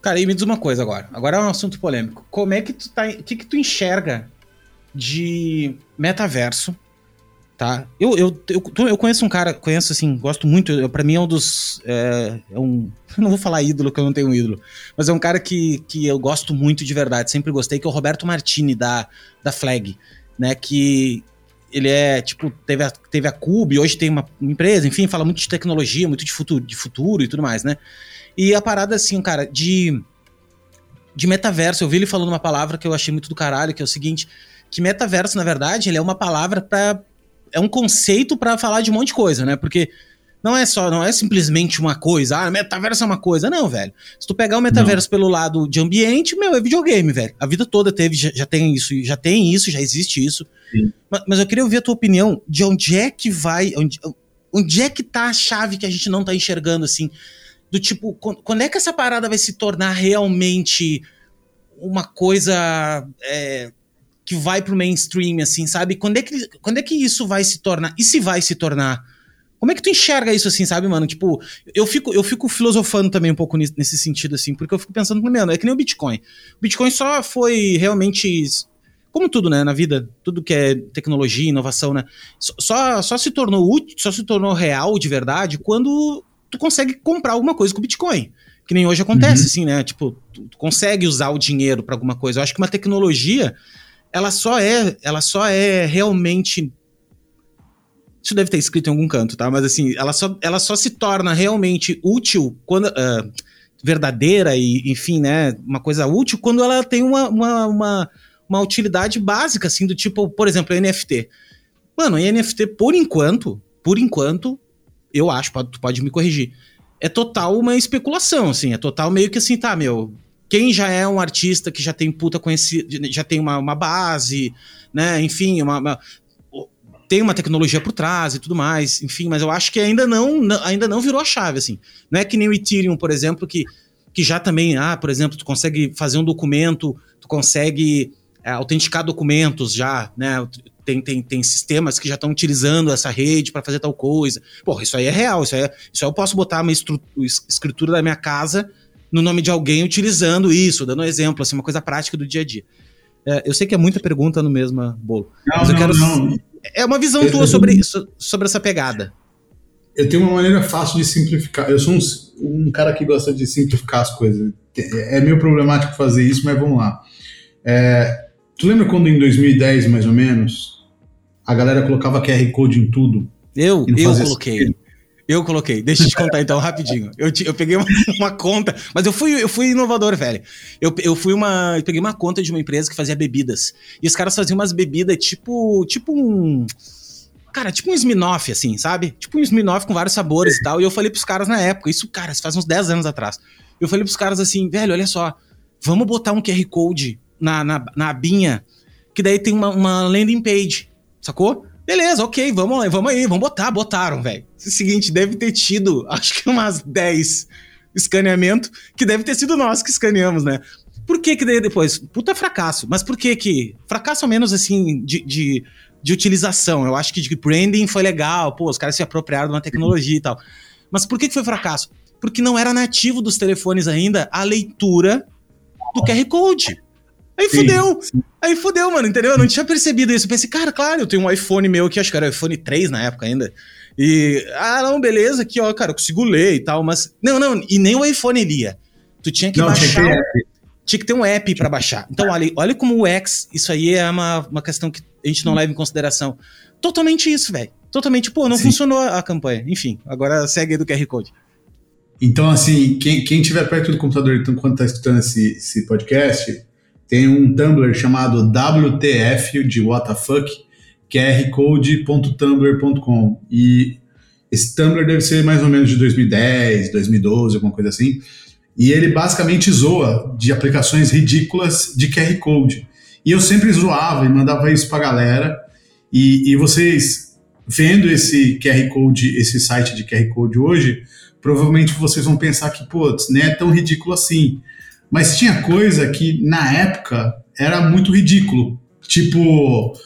Cara, e me diz uma coisa agora. Agora é um assunto polêmico. Como é que tu tá. O que, que tu enxerga de metaverso? Tá? Eu, eu, eu, eu conheço um cara, conheço assim, gosto muito. Para mim é um dos. É, é um. não vou falar ídolo, que eu não tenho um ídolo. Mas é um cara que, que eu gosto muito de verdade, sempre gostei, que é o Roberto Martini, da, da Flag. Né, que ele é, tipo, teve a, teve a Cube, hoje tem uma empresa, enfim, fala muito de tecnologia, muito de futuro, de futuro e tudo mais, né? E a parada, assim, cara, de, de metaverso, eu vi ele falando uma palavra que eu achei muito do caralho, que é o seguinte, que metaverso, na verdade, ele é uma palavra para é um conceito para falar de um monte de coisa, né? Porque não é só, não é simplesmente uma coisa, ah, metaverso é uma coisa. Não, velho. Se tu pegar o metaverso não. pelo lado de ambiente, meu, é videogame, velho. A vida toda teve, já, já tem isso, já tem isso, já existe isso. Mas, mas, eu queria ouvir a tua opinião de onde é que vai, onde, onde é que tá a chave que a gente não tá enxergando, assim, do tipo, quando é que essa parada vai se tornar realmente uma coisa é, que vai pro mainstream, assim, sabe? Quando é, que, quando é que isso vai se tornar? E se vai se tornar? Como é que tu enxerga isso assim, sabe, mano? Tipo, eu fico, eu fico filosofando também um pouco nesse sentido, assim, porque eu fico pensando, mano, é que nem o Bitcoin. O Bitcoin só foi realmente. Como tudo, né, na vida, tudo que é tecnologia, inovação, né? Só, só se tornou útil, só se tornou real de verdade quando tu consegue comprar alguma coisa com o Bitcoin. Que nem hoje acontece, uhum. assim, né? Tipo, tu, tu consegue usar o dinheiro para alguma coisa. Eu acho que uma tecnologia, ela só é, ela só é realmente isso deve ter escrito em algum canto, tá? Mas assim, ela só, ela só se torna realmente útil quando. Uh, verdadeira e, enfim, né? Uma coisa útil quando ela tem uma, uma, uma, uma utilidade básica, assim, do tipo, por exemplo, NFT. Mano, NFT, por enquanto, por enquanto, eu acho, pode, tu pode me corrigir. É total uma especulação, assim, é total meio que assim, tá, meu. Quem já é um artista que já tem puta conhecido, já tem uma, uma base, né? Enfim, uma, uma, tem uma tecnologia por trás e tudo mais, enfim, mas eu acho que ainda não, ainda não virou a chave, assim. Não é que nem o Ethereum, por exemplo, que, que já também, ah, por exemplo, tu consegue fazer um documento, tu consegue é, autenticar documentos já, né? Tem, tem, tem sistemas que já estão utilizando essa rede para fazer tal coisa. Porra, isso aí é real, isso aí, é, isso aí eu posso botar uma escritura da minha casa no nome de alguém utilizando isso, dando um exemplo, assim, uma coisa prática do dia a dia. É, eu sei que é muita pergunta no mesmo bolo. Não, mas eu não, quero. Não. É uma visão eu, tua sobre, isso, sobre essa pegada. Eu tenho uma maneira fácil de simplificar. Eu sou um, um cara que gosta de simplificar as coisas. É meio problemático fazer isso, mas vamos lá. É, tu lembra quando em 2010, mais ou menos, a galera colocava QR Code em tudo? Eu, eu coloquei. Sentido? Eu coloquei. Deixa eu te contar então rapidinho. Eu, te, eu peguei uma, uma, conta, mas eu fui, eu fui inovador, velho. Eu, eu fui uma. Eu peguei uma conta de uma empresa que fazia bebidas. E os caras faziam umas bebidas tipo. Tipo um. Cara, tipo um Sminoff, assim, sabe? Tipo um Sminoff com vários sabores e tal. E eu falei pros caras na época, isso, cara, isso faz uns 10 anos atrás. Eu falei pros caras assim, velho, olha só, vamos botar um QR Code na, na, na abinha, que daí tem uma, uma landing page, sacou? Beleza, ok, vamos, vamos aí, vamos botar, botaram, velho. Seguinte, deve ter tido, acho que umas 10 escaneamento, que deve ter sido nós que escaneamos, né? Por que que depois? Puta fracasso. Mas por que que... Fracasso ao menos, assim, de, de, de utilização. Eu acho que de branding foi legal. Pô, os caras se apropriaram de uma tecnologia e tal. Mas por que que foi fracasso? Porque não era nativo dos telefones ainda a leitura do QR Code. Aí sim, fudeu. Sim. Aí fudeu, mano, entendeu? Eu não tinha percebido isso. Eu pensei, cara, claro, eu tenho um iPhone meu aqui, acho que era iPhone 3 na época ainda. E, ah, não, beleza, aqui, ó, cara, eu consigo ler e tal, mas. Não, não, e nem o iPhone lia. Tu tinha que não, baixar. Tinha que, tinha que ter um app para baixar. Então, olha, olha como o X, isso aí é uma, uma questão que a gente não leva em consideração. Totalmente isso, velho. Totalmente, pô, não Sim. funcionou a, campanha. Enfim, agora segue aí do QR Code. Então, assim, quem, quem tiver perto do computador então, quando está escutando esse, esse podcast, tem um Tumblr chamado WTF de WTF, qrcode.tumblr.com. E esse Tumblr deve ser mais ou menos de 2010, 2012, alguma coisa assim. E ele basicamente zoa de aplicações ridículas de QR Code. E eu sempre zoava e mandava isso pra galera. E, e vocês, vendo esse QR Code, esse site de QR Code hoje, provavelmente vocês vão pensar que, putz, nem é tão ridículo assim. Mas tinha coisa que, na época, era muito ridículo. Tipo,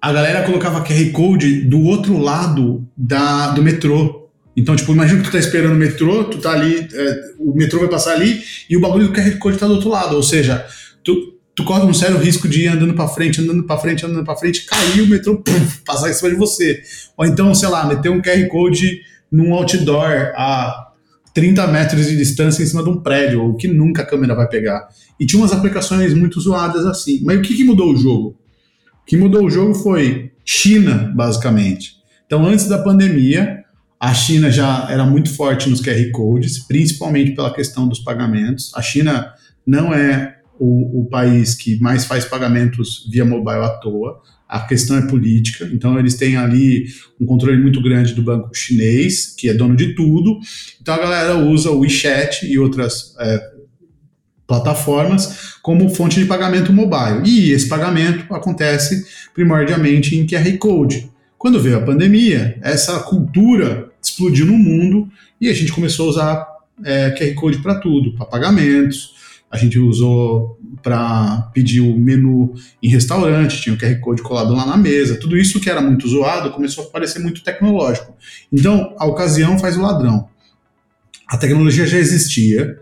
a galera colocava QR Code do outro lado da, do metrô. Então, tipo, imagina que tu tá esperando o metrô, tu tá ali, é, o metrô vai passar ali e o bagulho do QR Code tá do outro lado. Ou seja, tu, tu corre um sério risco de ir andando para frente, andando para frente, andando para frente, cair o metrô, puf, passar em cima de você. Ou então, sei lá, meter um QR Code num outdoor a 30 metros de distância em cima de um prédio, o que nunca a câmera vai pegar. E tinha umas aplicações muito zoadas assim. Mas o que, que mudou o jogo? O que mudou o jogo foi China, basicamente. Então, antes da pandemia, a China já era muito forte nos QR Codes, principalmente pela questão dos pagamentos. A China não é o, o, país que mais faz pagamentos via mobile à toa a questão é política, então eles têm ali um controle muito grande do banco chinês, que é dono de tudo, então a galera usa o WeChat e outras é, plataformas como fonte de pagamento mobile, e esse pagamento acontece primordialmente em QR Code. Quando veio a pandemia, essa cultura explodiu no mundo e a gente começou a usar é, QR Code para tudo, para pagamentos, a gente usou para pedir o menu em restaurante, tinha o QR Code colado lá na mesa, tudo isso que era muito zoado começou a parecer muito tecnológico. Então, a ocasião faz o ladrão. A tecnologia já existia,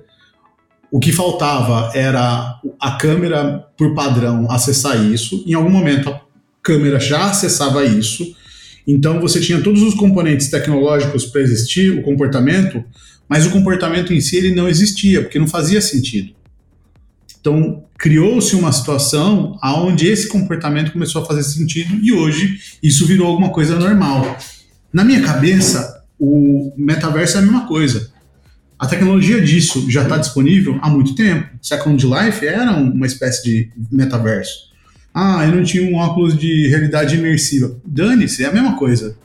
o que faltava era a câmera, por padrão, acessar isso. Em algum momento, a câmera já acessava isso. Então, você tinha todos os componentes tecnológicos para existir, o comportamento, mas o comportamento em si ele não existia, porque não fazia sentido. Então, criou-se uma situação onde esse comportamento começou a fazer sentido e hoje isso virou alguma coisa normal. Na minha cabeça, o metaverso é a mesma coisa. A tecnologia disso já está disponível há muito tempo. Second Life era uma espécie de metaverso. Ah, eu não tinha um óculos de realidade imersiva. Dane-se, é a mesma coisa.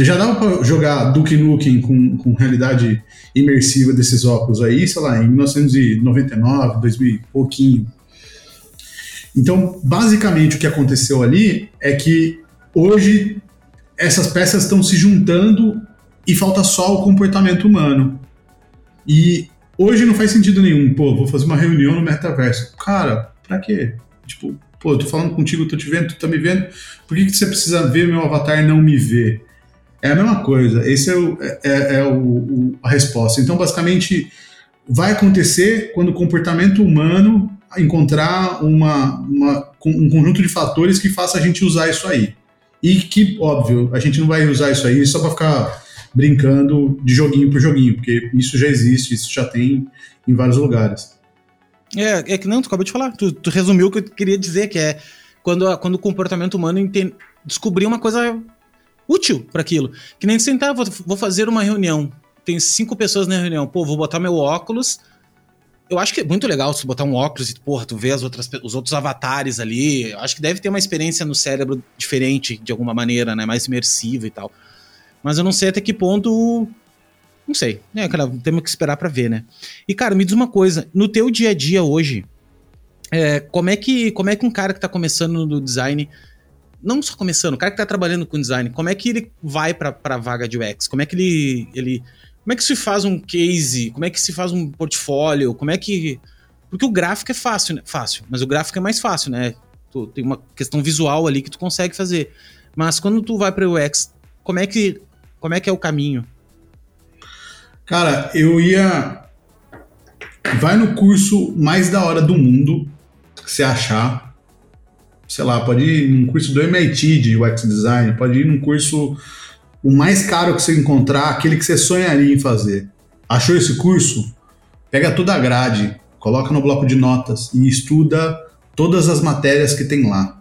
Já dava para jogar Duke Nukem com, com realidade imersiva desses óculos aí, sei lá, em 1999, 2000 e pouquinho. Então, basicamente, o que aconteceu ali é que hoje essas peças estão se juntando e falta só o comportamento humano. E hoje não faz sentido nenhum, pô, vou fazer uma reunião no metaverso. Cara, pra quê? Tipo, pô, eu tô falando contigo, tô te vendo, tu tá me vendo, por que, que você precisa ver meu avatar e não me ver? É a mesma coisa. Esse é, o, é, é, é o, o, a resposta. Então, basicamente, vai acontecer quando o comportamento humano encontrar uma, uma, um conjunto de fatores que faça a gente usar isso aí. E que, óbvio, a gente não vai usar isso aí só para ficar brincando de joguinho por joguinho, porque isso já existe, isso já tem em vários lugares. É, é que não, tu acabou de falar, tu, tu resumiu o que eu queria dizer, que é quando, quando o comportamento humano entende, descobrir uma coisa útil para aquilo. Que nem sentar, vou, vou fazer uma reunião. Tem cinco pessoas na reunião. Pô, vou botar meu óculos. eu acho que é muito legal se botar um óculos e, porra, tu vê as outras, os outros avatares ali. Eu acho que deve ter uma experiência no cérebro diferente, de alguma maneira, né? Mais imersiva e tal. Mas eu não sei até que ponto. Não sei. É, cara, temos que esperar para ver, né? E, cara, me diz uma coisa. No teu dia a dia hoje, é, como, é que, como é que um cara que tá começando no design. Não só começando, o cara que tá trabalhando com design, como é que ele vai pra, pra vaga de UX? Como é que ele, ele como é que se faz um case? Como é que se faz um portfólio? Como é que. Porque o gráfico é fácil, né? Fácil, mas o gráfico é mais fácil, né? Tu, tem uma questão visual ali que tu consegue fazer. Mas quando tu vai para o UX, como é que como é que é o caminho? Cara, eu ia vai no curso mais da hora do mundo que você achar. Sei lá, pode ir num curso do MIT de UX design, pode ir num curso o mais caro que você encontrar, aquele que você sonharia em fazer. Achou esse curso? Pega toda a grade, coloca no bloco de notas e estuda todas as matérias que tem lá.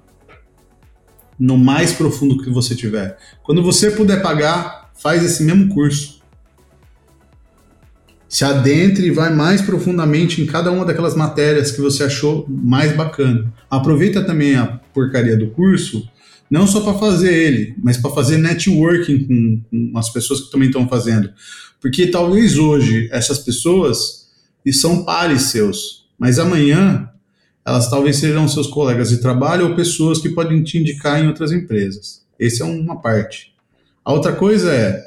No mais profundo que você tiver. Quando você puder pagar, faz esse mesmo curso. Se adentre e vai mais profundamente em cada uma daquelas matérias que você achou mais bacana. Aproveita também a porcaria do curso não só para fazer ele, mas para fazer networking com, com, as pessoas que também estão fazendo. Porque talvez hoje essas pessoas são pares seus, mas amanhã elas talvez sejam seus colegas de trabalho ou pessoas que podem te indicar em outras empresas. Essa é uma parte. A outra coisa é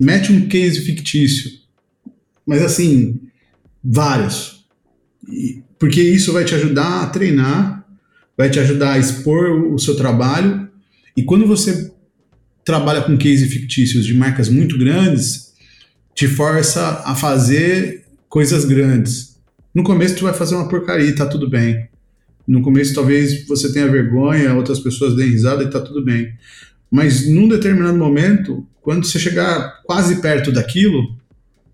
mete um case fictício, mas assim, vários. Porque isso vai te ajudar a treinar vai te ajudar a expor o seu trabalho. E quando você trabalha com cases fictícios de marcas muito grandes, te força a fazer coisas grandes. No começo tu vai fazer uma porcaria e tá tudo bem. No começo talvez você tenha vergonha, outras pessoas deem risada e tá tudo bem. Mas num determinado momento, quando você chegar quase perto daquilo,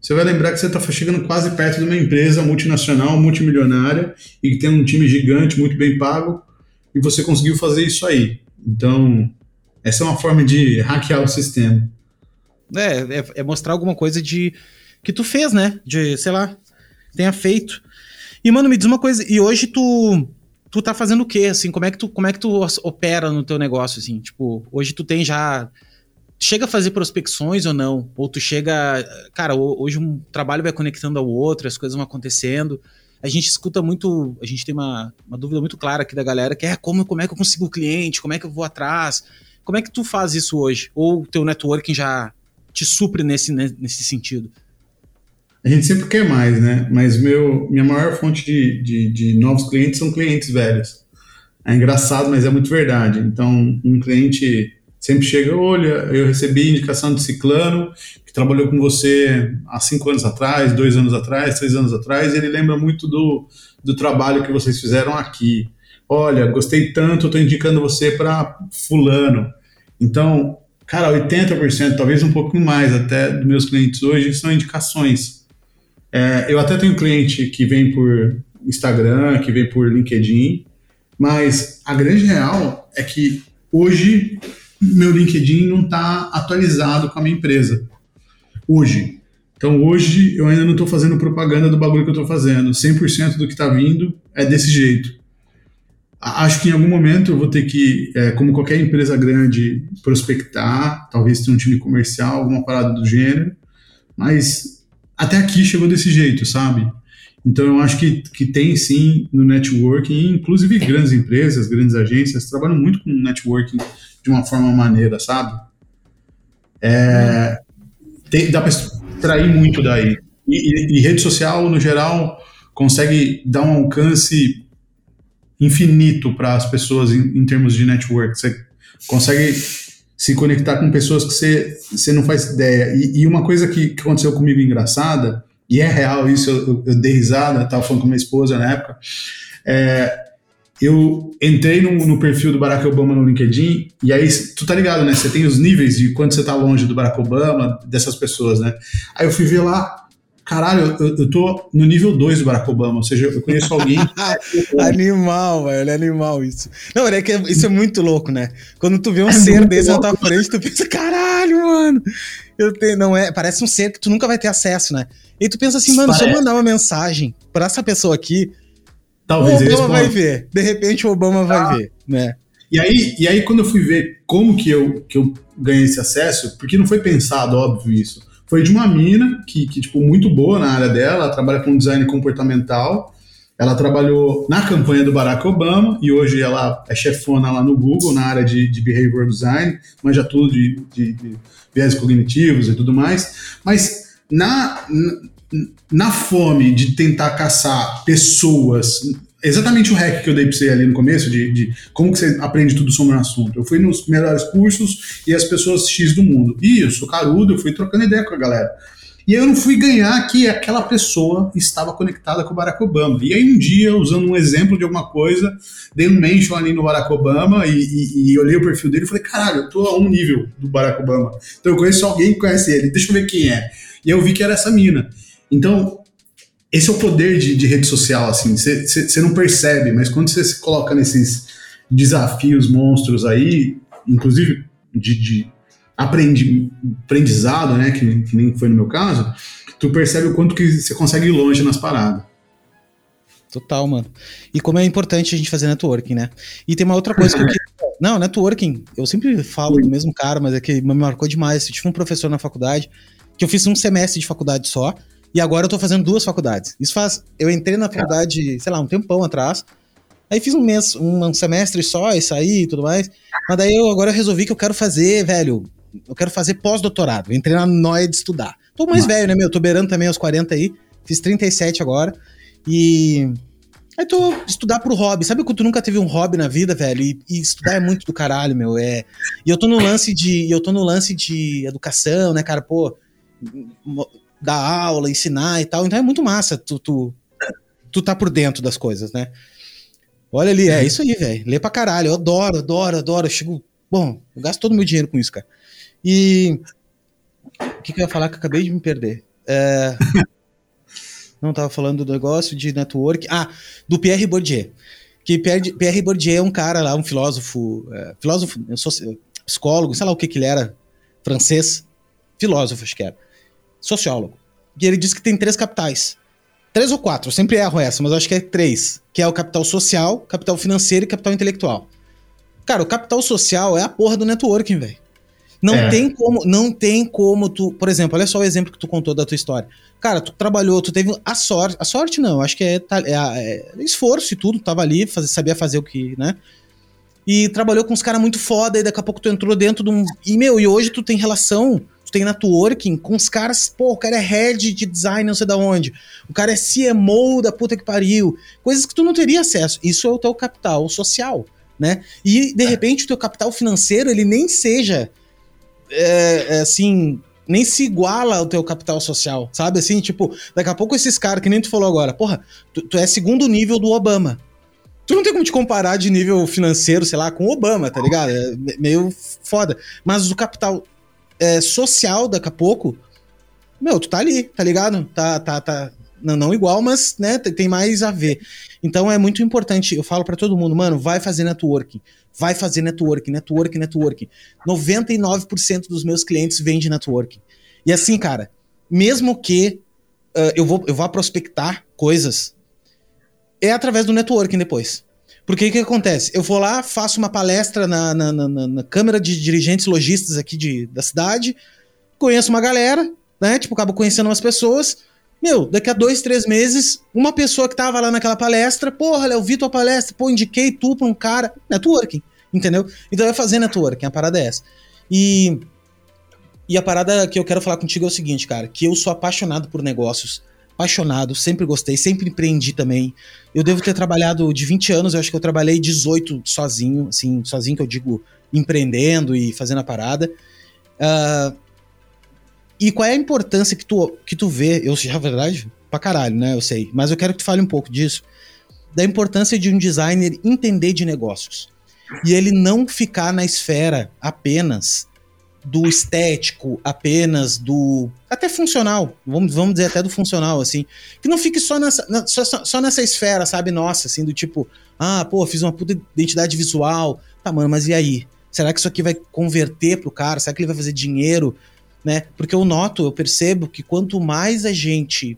você vai lembrar que você está chegando quase perto de uma empresa multinacional, multimilionária e que tem um time gigante, muito bem pago, e você conseguiu fazer isso aí. Então, essa é uma forma de hackear o sistema. É, é, é, mostrar alguma coisa de que tu fez, né? De, sei lá, tenha feito. E, mano, me diz uma coisa, e hoje tu tu tá fazendo o quê, assim? Como é que tu, como é que tu opera no teu negócio, assim? Tipo, hoje tu tem já... Chega a fazer prospecções ou não? Ou tu chega... Cara, hoje um trabalho vai conectando ao outro, as coisas vão acontecendo a gente escuta muito, a gente tem uma, uma dúvida muito clara aqui da galera, que é como, como é que eu consigo o cliente, como é que eu vou atrás, como é que tu faz isso hoje? Ou o teu networking já te supre nesse, nesse sentido? A gente sempre quer mais, né? Mas meu, minha maior fonte de, de, de novos clientes são clientes velhos. É engraçado, mas é muito verdade. Então, um cliente sempre chega, olha, eu recebi indicação de ciclano, trabalhou com você há cinco anos atrás, dois anos atrás, três anos atrás, ele lembra muito do, do trabalho que vocês fizeram aqui. Olha, gostei tanto, estou indicando você para fulano. Então, cara, 80%, talvez um pouquinho mais até dos meus clientes hoje são indicações. É, eu até tenho cliente que vem por Instagram, que vem por LinkedIn, mas a grande real é que hoje meu LinkedIn não está atualizado com a minha empresa hoje. Então hoje eu ainda não estou fazendo propaganda do bagulho que eu estou fazendo. 100% do que está vindo é desse jeito. Acho que em algum momento eu vou ter que, é, como qualquer empresa grande, prospectar, talvez ter um time comercial, alguma parada do gênero, mas até aqui chegou desse jeito, sabe? Então eu acho que, que tem sim no networking, inclusive grandes empresas, grandes agências, trabalham muito com networking de uma forma maneira, sabe? É, tem, dá para extrair muito daí. E, e, e, rede social, no geral, consegue dar um alcance infinito para as pessoas em, em, termos de network. Você consegue se conectar com pessoas que você, você não faz ideia. E, e uma coisa que, que, aconteceu comigo engraçada, e é real isso, eu, eu dei risada, estava falando com minha esposa na época, é, eu entrei no, no, perfil do Barack Obama no LinkedIn, e aí tu tá ligado, né? Você tem os níveis de quanto você tá longe do Barack Obama, dessas pessoas, né? Aí eu fui ver lá, caralho, eu, eu tô no nível 2 do Barack Obama, ou seja, eu conheço alguém. animal, velho, é animal isso. Não, é que isso é muito louco, né? Quando tu vê um é ser desse louco. na tua frente, tu pensa, caralho, mano. Eu tenho, não é, parece um ser que tu nunca vai ter acesso, né? E tu pensa assim, mano, se eu mandar uma mensagem pra essa pessoa aqui, Talvez o Obama vai ver. De repente o Obama ah. vai ver, né? E aí, e aí, quando eu fui ver como que eu, que eu ganhei esse acesso, porque não foi pensado, óbvio, isso. Foi de uma mina que, que, tipo, muito boa na área dela, ela trabalha com design comportamental. Ela trabalhou na campanha do Barack Obama e hoje ela é chefona lá no Google, na área de, de behavior design, manja tudo de, de, de viés cognitivos e tudo mais. Mas na, na fome de tentar caçar pessoas exatamente o hack que eu dei pra você ali no começo, de, de, como que você aprende tudo sobre um assunto. Eu fui nos melhores cursos e as pessoas X do mundo. E eu sou carudo, eu fui trocando ideia com a galera. E aí eu não fui ganhar que aquela pessoa estava conectada com o Barack Obama. E aí um dia, usando um exemplo de alguma coisa, dei um mention ali no Barack Obama e, e, e olhei o perfil dele e falei, caralho, eu tô a um nível do Barack Obama. Então eu conheço alguém que conhece ele, deixa eu ver quem é. E eu vi que era essa mina. Então, esse é o poder de, de rede social, assim, você não percebe, mas quando você se coloca nesses desafios monstros aí, inclusive de, de aprendi, aprendizado, né, que, que, nem foi no meu caso, tu percebe o quanto que você consegue ir longe nas paradas. Total, mano. E como é importante a gente fazer networking, né? E tem uma outra coisa que eu queria... Não, networking, eu sempre falo do mesmo cara, mas é que me marcou demais. Eu tive um professor na faculdade, que eu fiz um semestre de faculdade só, e agora eu tô fazendo duas faculdades. Isso faz. Eu entrei na faculdade, sei lá, um tempão atrás. Aí fiz um mês, um semestre só e saí e tudo mais. Mas daí eu agora eu resolvi que eu quero fazer, velho. Eu quero fazer pós-doutorado. Entrei na noia de estudar. Tô mais velho, né, meu? Tô beirando também aos 40 aí. Fiz 37 agora. E. Aí tô estudar pro hobby. Sabe quando tu nunca teve um hobby na vida, velho? E, e, estudar é muito do caralho, meu. É. E eu tô no lance de. Eu tô no lance de educação, né, cara? Pô dar aula, ensinar e tal. Então é muito massa tu, tu, tu tá por dentro das coisas, né? Olha ali, é isso aí, velho. Lê pra caralho. Eu adoro, adoro, adoro. Eu chego. Bom, eu gasto todo o meu dinheiro com isso, cara. E. O que, que eu ia falar que eu acabei de me perder? É... Não, tava falando do negócio de network. Ah, do Pierre Bourdieu. Que Pierre, Pierre Bourdieu é um cara lá, um filósofo. É, filósofo, eu sou psicólogo, sei lá o que que ele era. Francês. Filósofo, acho que era sociólogo. E ele diz que tem três capitais. Três ou quatro, eu sempre erro essa, mas eu acho que é três. Que é o capital social, capital financeiro e capital intelectual. Cara, o capital social é a porra do networking, velho. Não é. tem como, não tem como tu, por exemplo, olha só o exemplo que tu contou da tua história. Cara, tu trabalhou, tu teve a sorte, a sorte não, acho que é, é, é esforço e tudo, tava ali, faz, sabia fazer o que, né? E trabalhou com uns caras muito foda e daqui a pouco tu entrou dentro de um, e meu, e hoje tu tem relação tem networking com os caras, pô, o cara é head de design não sei da onde, o cara é CMO da puta que pariu, coisas que tu não teria acesso. Isso é o teu capital social, né? E de é. repente o teu capital financeiro ele nem seja é, é, assim, nem se iguala ao teu capital social, sabe? Assim, tipo, daqui a pouco esses caras, que nem tu falou agora, porra, tu, tu é segundo nível do Obama. Tu não tem como te comparar de nível financeiro, sei lá, com o Obama, tá ligado? É meio foda. Mas o capital é, social daqui a pouco, meu, tu tá ali, tá ligado? Tá, tá, tá. Não, não igual, mas, né, tem mais a ver. Então é muito importante, eu falo para todo mundo, mano, vai fazer networking. Vai fazer networking, networking, networking. 99% dos meus clientes vêm de networking. E assim, cara, mesmo que uh, eu, vou, eu vá prospectar coisas, é através do networking depois. Porque o que acontece? Eu vou lá, faço uma palestra na, na, na, na Câmara de Dirigentes Logistas aqui de, da cidade, conheço uma galera, né? Tipo, acabo conhecendo umas pessoas. Meu, daqui a dois, três meses, uma pessoa que tava lá naquela palestra, porra, eu vi tua palestra, pô, indiquei tu pra um cara. Networking, entendeu? Então vai fazer networking, a parada é essa. E, e a parada que eu quero falar contigo é o seguinte, cara, que eu sou apaixonado por negócios apaixonado, sempre gostei, sempre empreendi também. Eu devo ter trabalhado de 20 anos, eu acho que eu trabalhei 18 sozinho, assim, sozinho que eu digo empreendendo e fazendo a parada. Uh, e qual é a importância que tu, que tu vê, eu sei a verdade, pra caralho, né, eu sei, mas eu quero que tu fale um pouco disso, da importância de um designer entender de negócios. E ele não ficar na esfera apenas do estético apenas, do até funcional, vamos, vamos dizer até do funcional, assim, que não fique só nessa, na, só, só nessa esfera, sabe, nossa, assim, do tipo, ah, pô, fiz uma puta identidade visual, tá, mano, mas e aí? Será que isso aqui vai converter pro cara? Será que ele vai fazer dinheiro? Né? Porque eu noto, eu percebo que quanto mais a gente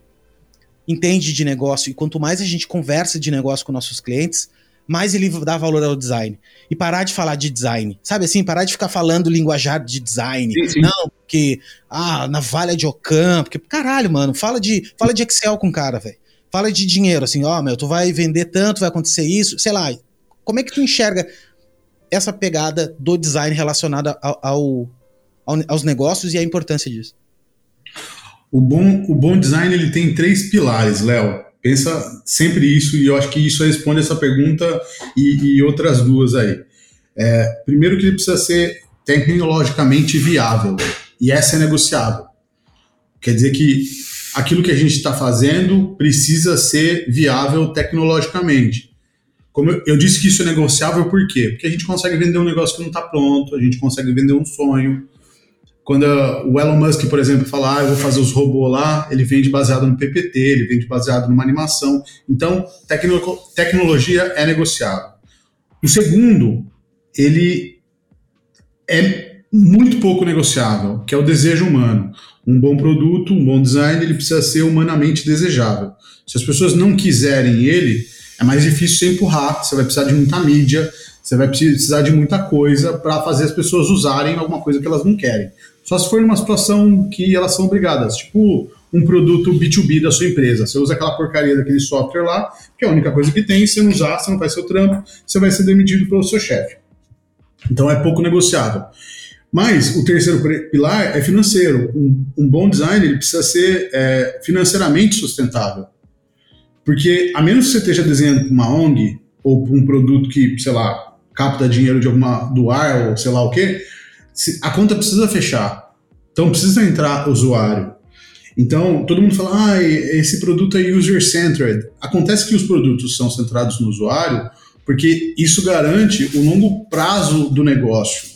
entende de negócio e quanto mais a gente conversa de negócio com nossos clientes, mais ele dá valor ao design. E parar de falar de design. Sabe assim? Parar de ficar falando linguajar de design. Sim, sim. Não, porque, ah, navalha de Ocam, porque, caralho, mano, fala de, fala de Excel com o cara, velho. Fala de dinheiro, assim, ó, oh, meu, tu vai vender tanto, vai acontecer isso, sei lá. Como é que tu enxerga essa pegada do design relacionada ao, ao, aos negócios e a importância disso? O bom, o bom design ele tem três pilares, Léo. Pensa sempre isso, e eu acho que isso responde essa pergunta e, e outras duas aí. É, primeiro que ele precisa ser tecnologicamente viável, e essa é negociável. Quer dizer que aquilo que a gente está fazendo precisa ser viável tecnologicamente. Como eu, eu, disse que isso é negociável, por quê? Porque a gente consegue vender um negócio que não está pronto, a gente consegue vender um sonho, quando o Elon Musk, por exemplo, fala, ah, eu vou fazer os robôs lá, ele vende baseado no PPT, ele vende baseado numa animação. Então, tecno tecnologia é negociável. O segundo, ele é muito pouco negociável, que é o desejo humano. Um bom produto, um bom design, ele precisa ser humanamente desejável. Se as pessoas não quiserem ele, é mais difícil você empurrar, você vai precisar de muita mídia, você vai precisar de muita coisa para fazer as pessoas usarem alguma coisa que elas não querem. Só se for numa situação que elas são obrigadas, tipo um produto B2B da sua empresa. Você usa aquela porcaria daquele software lá, que é a única coisa que tem, se não usar, você não faz seu trampo, você vai ser demitido pelo seu chefe. Então é pouco negociável. Mas o terceiro pilar é financeiro. Um, um bom design ele precisa ser é, financeiramente sustentável. Porque a menos que você esteja desenhando para uma ONG ou para um produto que, sei lá, capta dinheiro de alguma do ar ou sei lá o quê, a conta precisa fechar. Então precisa entrar usuário. Então, todo mundo fala, ah, esse produto é user-centered. Acontece que os produtos são centrados no usuário porque isso garante o longo prazo do negócio.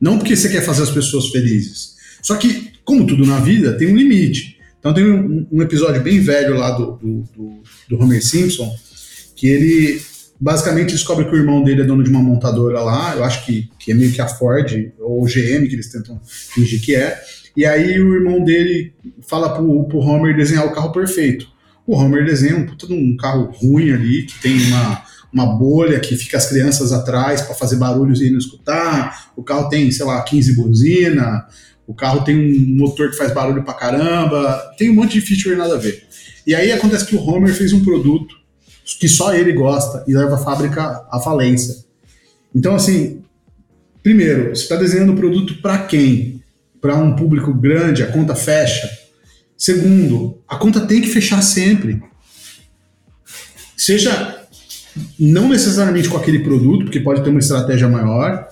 Não porque você quer fazer as pessoas felizes. Só que, como tudo na vida, tem um limite. Então, tem um, um episódio bem velho lá do, do, do, do Homer Simpson que ele basicamente descobre que o irmão dele é dono de uma montadora lá, eu acho que, que é meio que a Ford ou GM que eles tentam fingir que é. E aí o irmão dele fala pro, pro Homer desenhar o carro perfeito. O Homer desenha um, puta, um carro ruim ali, que tem uma, uma bolha que fica as crianças atrás para fazer barulhos e não escutar. O carro tem, sei lá, 15 buzina. O carro tem um motor que faz barulho pra caramba. Tem um monte de feature nada a ver. E aí acontece que o Homer fez um produto que só ele gosta e leva a fábrica à falência. Então, assim, primeiro, você está desenhando o produto para quem? Para um público grande, a conta fecha. Segundo, a conta tem que fechar sempre. Seja não necessariamente com aquele produto, porque pode ter uma estratégia maior,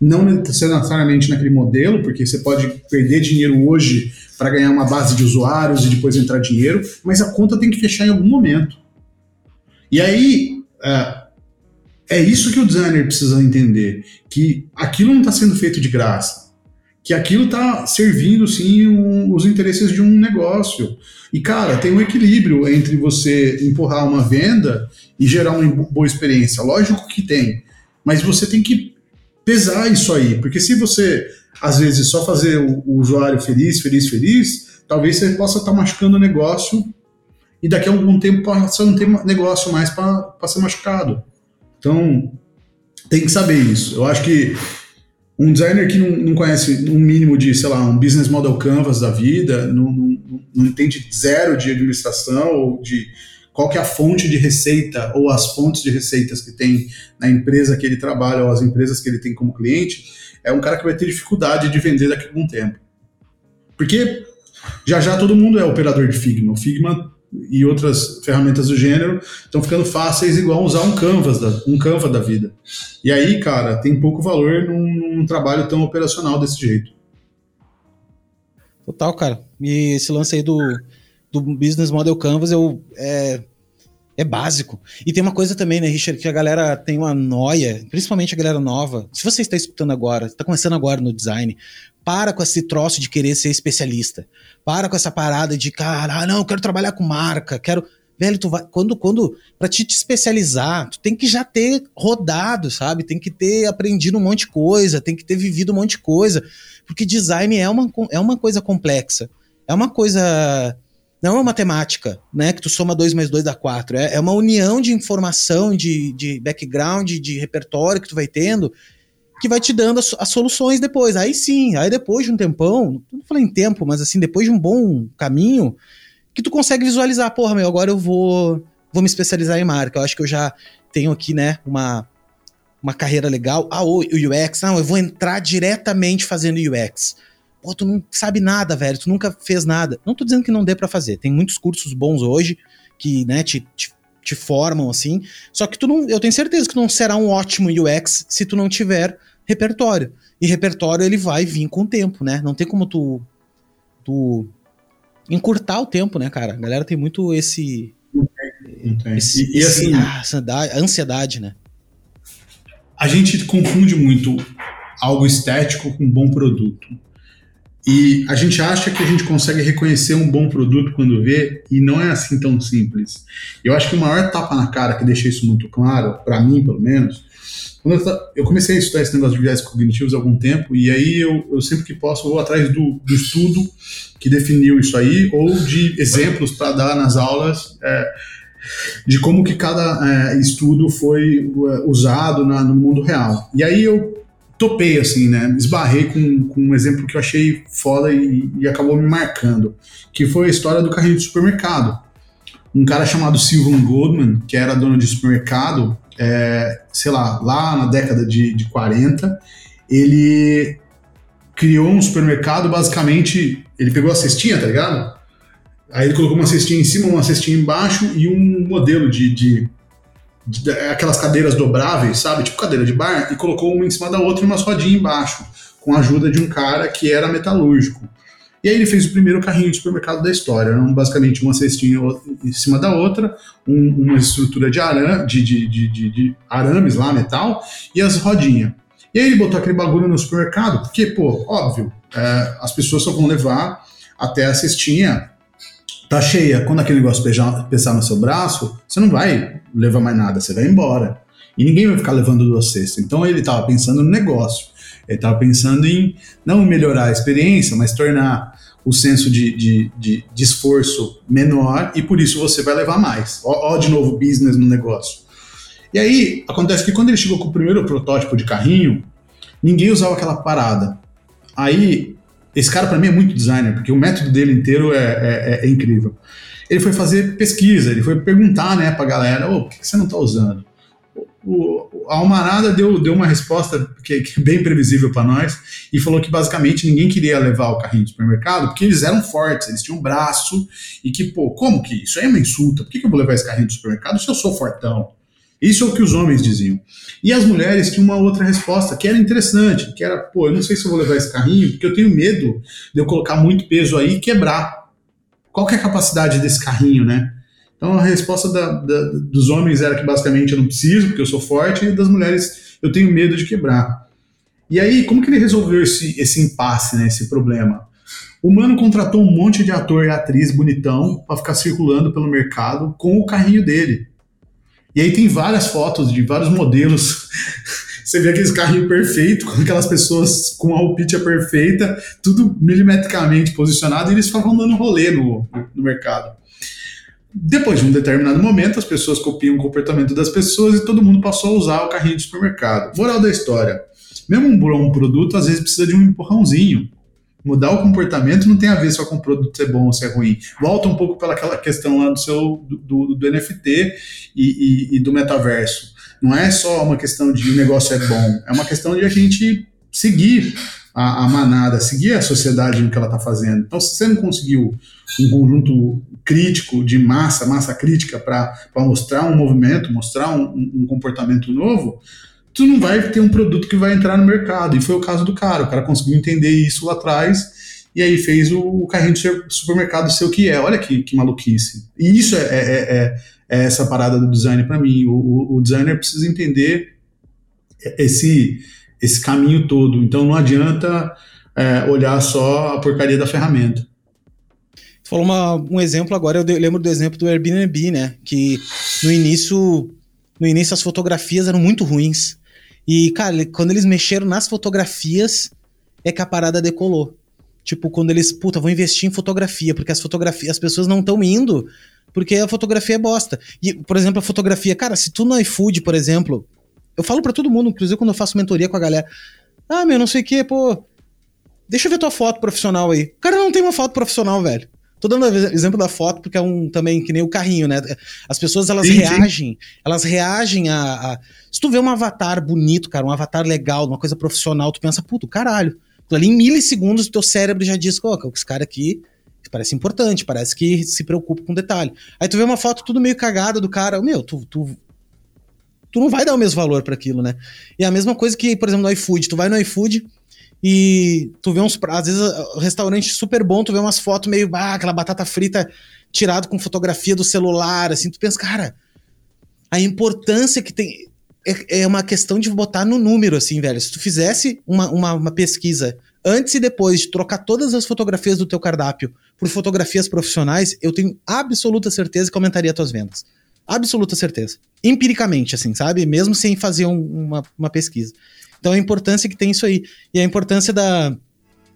não necessariamente naquele modelo, porque você pode perder dinheiro hoje para ganhar uma base de usuários e depois entrar dinheiro, mas a conta tem que fechar em algum momento. E aí, é, é isso que o designer precisa entender, que aquilo não está sendo feito de graça, que aquilo está servindo, sim, um, os interesses de um negócio. E, cara, tem um equilíbrio entre você empurrar uma venda e gerar uma boa experiência. Lógico que tem, mas você tem que pesar isso aí, porque se você, às vezes, só fazer o, o usuário feliz, feliz, feliz, talvez você possa estar tá machucando o negócio e daqui a algum tempo passa a não ter negócio mais para ser machucado. Então, tem que saber isso. Eu acho que um designer que não, não conhece um mínimo de, sei lá, um business model canvas da vida, não, não, não entende zero de administração ou de qual que é a fonte de receita ou as fontes de receitas que tem na empresa que ele trabalha ou as empresas que ele tem como cliente, é um cara que vai ter dificuldade de vender daqui a algum tempo. Porque já já todo mundo é operador de Figma. O Figma e outras ferramentas do gênero estão ficando fáceis igual usar um Canvas da, um Canva da vida. E aí, cara, tem pouco valor num, num, trabalho tão operacional desse jeito. Total, cara. E esse lance aí do, do Business Model Canvas, eu, é, É básico. E tem uma coisa também, né, Richard, que a galera tem uma noia, principalmente a galera nova. Se você está escutando agora, está começando agora no design, para com esse troço de querer ser especialista. Para com essa parada de, cara, ah, não, eu quero trabalhar com marca, quero. Velho, tu vai. Quando, quando. Pra te, te especializar, tu tem que já ter rodado, sabe? Tem que ter aprendido um monte de coisa, tem que ter vivido um monte de coisa. Porque design é uma, é uma coisa complexa. É uma coisa. Não é uma matemática, né? Que tu soma 2 mais 2 dá 4. É, é uma união de informação, de, de background, de repertório que tu vai tendo que vai te dando as, as, soluções depois. Aí sim, aí depois de um tempão, não falei em tempo, mas assim, depois de um bom caminho, que tu consegue visualizar, porra, meu, agora eu vou, vou me especializar em marca. Eu acho que eu já tenho aqui, né, uma, uma carreira legal. Ah, o UX, não, eu vou entrar diretamente fazendo UX. Pô, tu não sabe nada, velho, tu nunca fez nada. Não tô dizendo que não dê para fazer. Tem muitos cursos bons hoje que, né, te, te, te formam assim. Só que tu não, eu tenho certeza que tu não será um ótimo UX se tu não tiver repertório. E repertório ele vai vir com o tempo, né? Não tem como tu, tu encurtar o tempo, né, cara? A galera tem muito esse. Esse, e, e esse, assim, ansiedade, a ansiedade, né? A gente confunde muito algo estético com bom produto. E a gente acha que a gente consegue reconhecer um bom produto quando vê, e não é assim tão simples. Eu acho que o maior tapa na cara que deixa isso muito claro, para mim pelo menos, quando eu, comecei a estudar esse negócio de viés cognitivos há algum tempo, e aí eu, eu sempre que posso vou atrás do, do, estudo que definiu isso aí, ou de exemplos para dar nas aulas é, de como que cada é, estudo foi é, usado na, no mundo real. E aí eu topei, assim, né? Esbarrei com, com um exemplo que eu achei foda e, e acabou me marcando, que foi a história do carrinho de supermercado. Um cara chamado Sylvan Goldman, que era dono de supermercado, é, sei lá, lá na década de, de 40, ele criou um supermercado, basicamente, ele pegou a cestinha, tá ligado? Aí ele colocou uma cestinha em cima, uma cestinha embaixo e um modelo de, de, aquelas cadeiras dobráveis, sabe? Tipo cadeira de bar, e colocou uma em cima da outra e uma rodinhas embaixo, com a ajuda de um cara que era metalúrgico. E aí ele fez o primeiro carrinho de supermercado da história. Eram basicamente uma cestinha em cima da outra, um, uma estrutura de, arame, de, de, de, de, arames lá, metal, e as rodinhas. E aí ele botou aquele bagulho no supermercado, porque, pô, óbvio, é, as pessoas só vão levar até a cestinha tá cheia. Quando aquele negócio pesar no seu braço, você não vai levar mais nada, você vai embora. E ninguém vai ficar levando duas cestas. Então ele estava pensando no negócio. Ele estava pensando em não melhorar a experiência, mas tornar o senso de, de, de, de, esforço menor e por isso você vai levar mais. Ó, ó, de novo, business no negócio. E aí, acontece que quando ele chegou com o primeiro protótipo de carrinho, ninguém usava aquela parada. Aí, esse cara para mim é muito designer, porque o método dele inteiro é, é, é, incrível. Ele foi fazer pesquisa, ele foi perguntar né, para a galera: oh, por que você não está usando? o, a Almanada deu, deu uma resposta que, que é bem previsível para nós e falou que basicamente ninguém queria levar o carrinho do supermercado porque eles eram fortes, eles tinham um braço e que, pô, como que isso? É uma insulta. Por que, que eu vou levar esse carrinho do supermercado se eu sou fortão? Isso é o que os homens diziam. E as mulheres tinham uma outra resposta que era interessante, que era, pô, eu não sei se eu vou levar esse carrinho porque eu tenho medo de eu colocar muito peso aí e quebrar. Qual que é a capacidade desse carrinho, né? Então a resposta da, da, dos homens era que basicamente eu não preciso, porque eu sou forte, e das mulheres eu tenho medo de quebrar. E aí, como que ele resolveu esse, esse impasse, né, esse problema? O Mano contratou um monte de ator e atriz bonitão para ficar circulando pelo mercado com o carrinho dele. E aí tem várias fotos de vários modelos. Você vê aqueles carrinhos perfeitos, com aquelas pessoas com a alpitia perfeita, tudo milimetricamente posicionado, e eles ficavam dando rolê no, no mercado. Depois de um determinado momento, as pessoas copiam o comportamento das pessoas e todo mundo passou a usar o carrinho de supermercado. Moral da história: mesmo um produto, às vezes precisa de um empurrãozinho. Mudar o comportamento não tem a ver só com o produto ser bom ou ser ruim. Volta um pouco pela aquela questão lá do seu do, do NFT e, e, e do metaverso. Não é só uma questão de o negócio é bom, é uma questão de a gente seguir a, a manada, seguir a sociedade no que ela está fazendo. Então, se você não conseguiu um conjunto crítico de massa, massa crítica para mostrar um movimento, mostrar um, um, comportamento novo, tu não vai ter um produto que vai entrar no mercado. E foi o caso do cara. O cara conseguiu entender isso lá atrás e aí fez o, carrinho de supermercado ser o que é. Olha que, que maluquice. E isso é, é, é, é essa parada do design para mim. O, o, designer precisa entender esse, esse caminho todo. Então não adianta é, olhar só a porcaria da ferramenta. Falou uma, um exemplo agora, eu lembro do exemplo do Airbnb, né? Que no início, no início as fotografias eram muito ruins. E, cara, quando eles mexeram nas fotografias, é que a parada decolou. Tipo, quando eles, puta, vou investir em fotografia, porque as fotografias, as pessoas não estão indo porque a fotografia é bosta. E, por exemplo, a fotografia, cara, se tu no iFood, por exemplo, eu falo para todo mundo, inclusive quando eu faço mentoria com a galera, ah, meu, não sei o que, pô, deixa eu ver tua foto profissional aí. Cara, não tem uma foto profissional, velho. Tô dando exemplo da foto porque é um também que nem o carrinho, né? As pessoas elas sim, reagem, sim. elas reagem a, a, Se tu vê um avatar bonito, cara, um avatar legal, uma coisa profissional, tu pensa, puto, caralho. Ali em milissegundos o teu cérebro já diz, ó, oh, esse cara aqui parece importante, parece que se preocupa com detalhe. Aí tu vê uma foto tudo meio cagada do cara, meu, tu, tu, tu não vai dar o mesmo valor para aquilo, né? E a mesma coisa que, por exemplo, no iFood, tu vai no iFood e tu vê uns, às vezes, restaurante super bom, tu vê umas fotos meio, ah, aquela batata frita tirado com fotografia do celular, assim, tu pensa, cara, a importância que tem é, é uma questão de botar no número, assim, velho. Se tu fizesse uma, uma, uma pesquisa antes e depois de trocar todas as fotografias do teu cardápio por fotografias profissionais, eu tenho absoluta certeza que aumentaria tuas vendas. Absoluta certeza. Empiricamente, assim, sabe? Mesmo sem fazer um, uma, uma pesquisa. Então a importância que tem isso aí. E a importância da.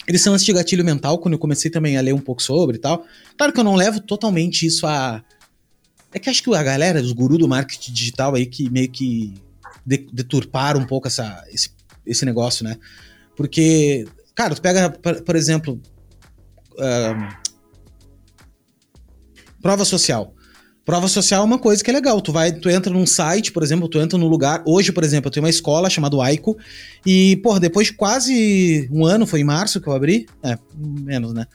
Eles são antes de gatilho mental, quando eu comecei também a ler um pouco sobre e tal. Claro que eu não levo totalmente isso a. É que acho que a galera, os gurus do marketing digital aí, que meio que deturparam um pouco essa, esse, esse negócio, né? Porque, cara, tu pega, por exemplo, prova social. Prova social é uma coisa que é legal. Tu vai, tu entra num site, por exemplo, tu entra num lugar. Hoje, por exemplo, eu tenho uma escola chamada Aico. E, pô, depois de quase um ano, foi em março que eu abri. É, menos, né?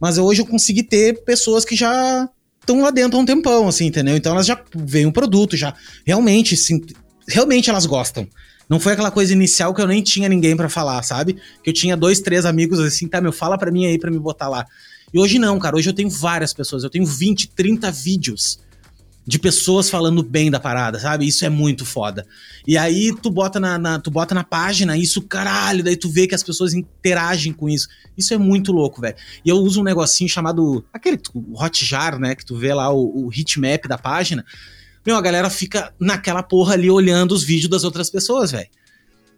Mas hoje eu consegui ter pessoas que já estão lá dentro há um tempão, assim, entendeu? Então elas já veem o produto, já realmente, sim, realmente elas gostam. Não foi aquela coisa inicial que eu nem tinha ninguém para falar, sabe? Que eu tinha dois, três amigos assim, tá, meu, fala pra mim aí pra me botar lá. E hoje não, cara. Hoje eu tenho várias pessoas. Eu tenho 20, 30 vídeos de pessoas falando bem da parada, sabe? Isso é muito foda. E aí tu bota na, na, tu bota na página isso, caralho, daí tu vê que as pessoas interagem com isso. Isso é muito louco, velho. E eu uso um negocinho chamado aquele Hotjar, né, que tu vê lá o, o heatmap da página. Meu, a galera fica naquela porra ali olhando os vídeos das outras pessoas, velho.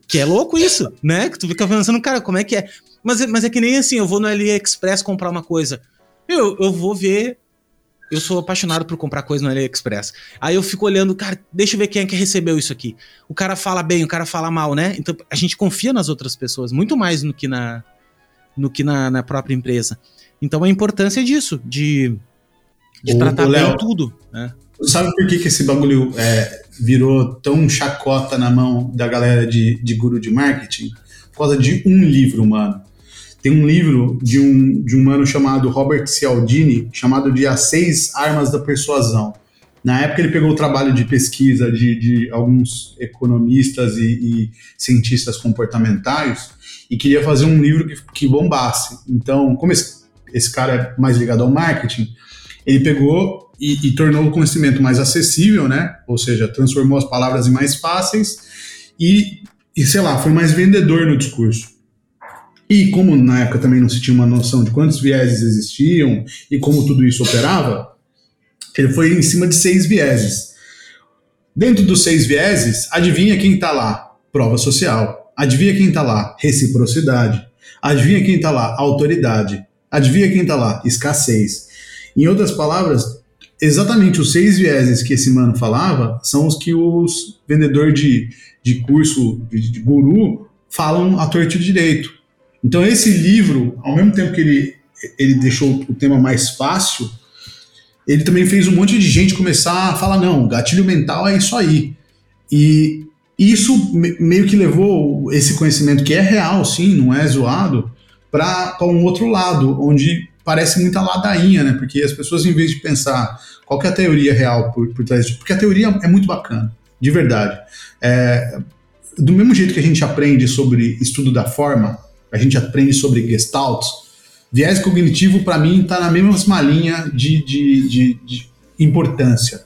Que é louco isso, né? Que tu fica pensando, cara, como é que é? Mas, mas é que nem assim, eu vou no AliExpress comprar uma coisa. Eu, eu vou ver eu sou apaixonado por comprar coisa no AliExpress. Aí eu fico olhando, cara, deixa eu ver quem é que recebeu isso aqui. O cara fala bem, o cara fala mal, né? Então a gente confia nas outras pessoas muito mais no que na, no que na, na própria empresa. Então a importância disso, de, de ô, tratar Léo, bem tudo. Né? Sabe por que, que esse bagulho é, virou tão chacota na mão da galera de, de guru de marketing? Por causa de um livro, mano. Tem um livro de um, de um mano chamado Robert Cialdini, chamado de As Seis Armas da Persuasão. Na época ele pegou o trabalho de pesquisa de, de alguns economistas e, e, cientistas comportamentais e queria fazer um livro que, que bombasse. Então, como esse, esse cara é mais ligado ao marketing, ele pegou e, e, tornou o conhecimento mais acessível, né? Ou seja, transformou as palavras em mais fáceis e, e sei lá, foi mais vendedor no discurso. E como na época também não se tinha uma noção de quantos vieses existiam e como tudo isso operava, ele foi em cima de seis vieses. Dentro dos seis vieses, adivinha quem está lá? Prova social. Adivinha quem está lá? Reciprocidade. Adivinha quem está lá? Autoridade. Adivinha quem está lá? Escassez. Em outras palavras, exatamente os seis vieses que esse mano falava são os que os vendedores de, de curso, de, de guru, falam a torto direito. Então esse livro, ao mesmo tempo que ele, ele deixou o tema mais fácil, ele também fez um monte de gente começar a falar, não, gatilho mental é isso aí. E isso meio que levou esse conhecimento, que é real, sim, não é zoado, para um outro lado, onde parece muita ladainha, né? Porque as pessoas, em vez de pensar qual é a teoria real por, por trás disso, porque a teoria é muito bacana, de verdade. É, do mesmo jeito que a gente aprende sobre estudo da forma, a gente aprende sobre Gestalt, viés cognitivo, para mim, está na mesma linha de, de, de, de, importância.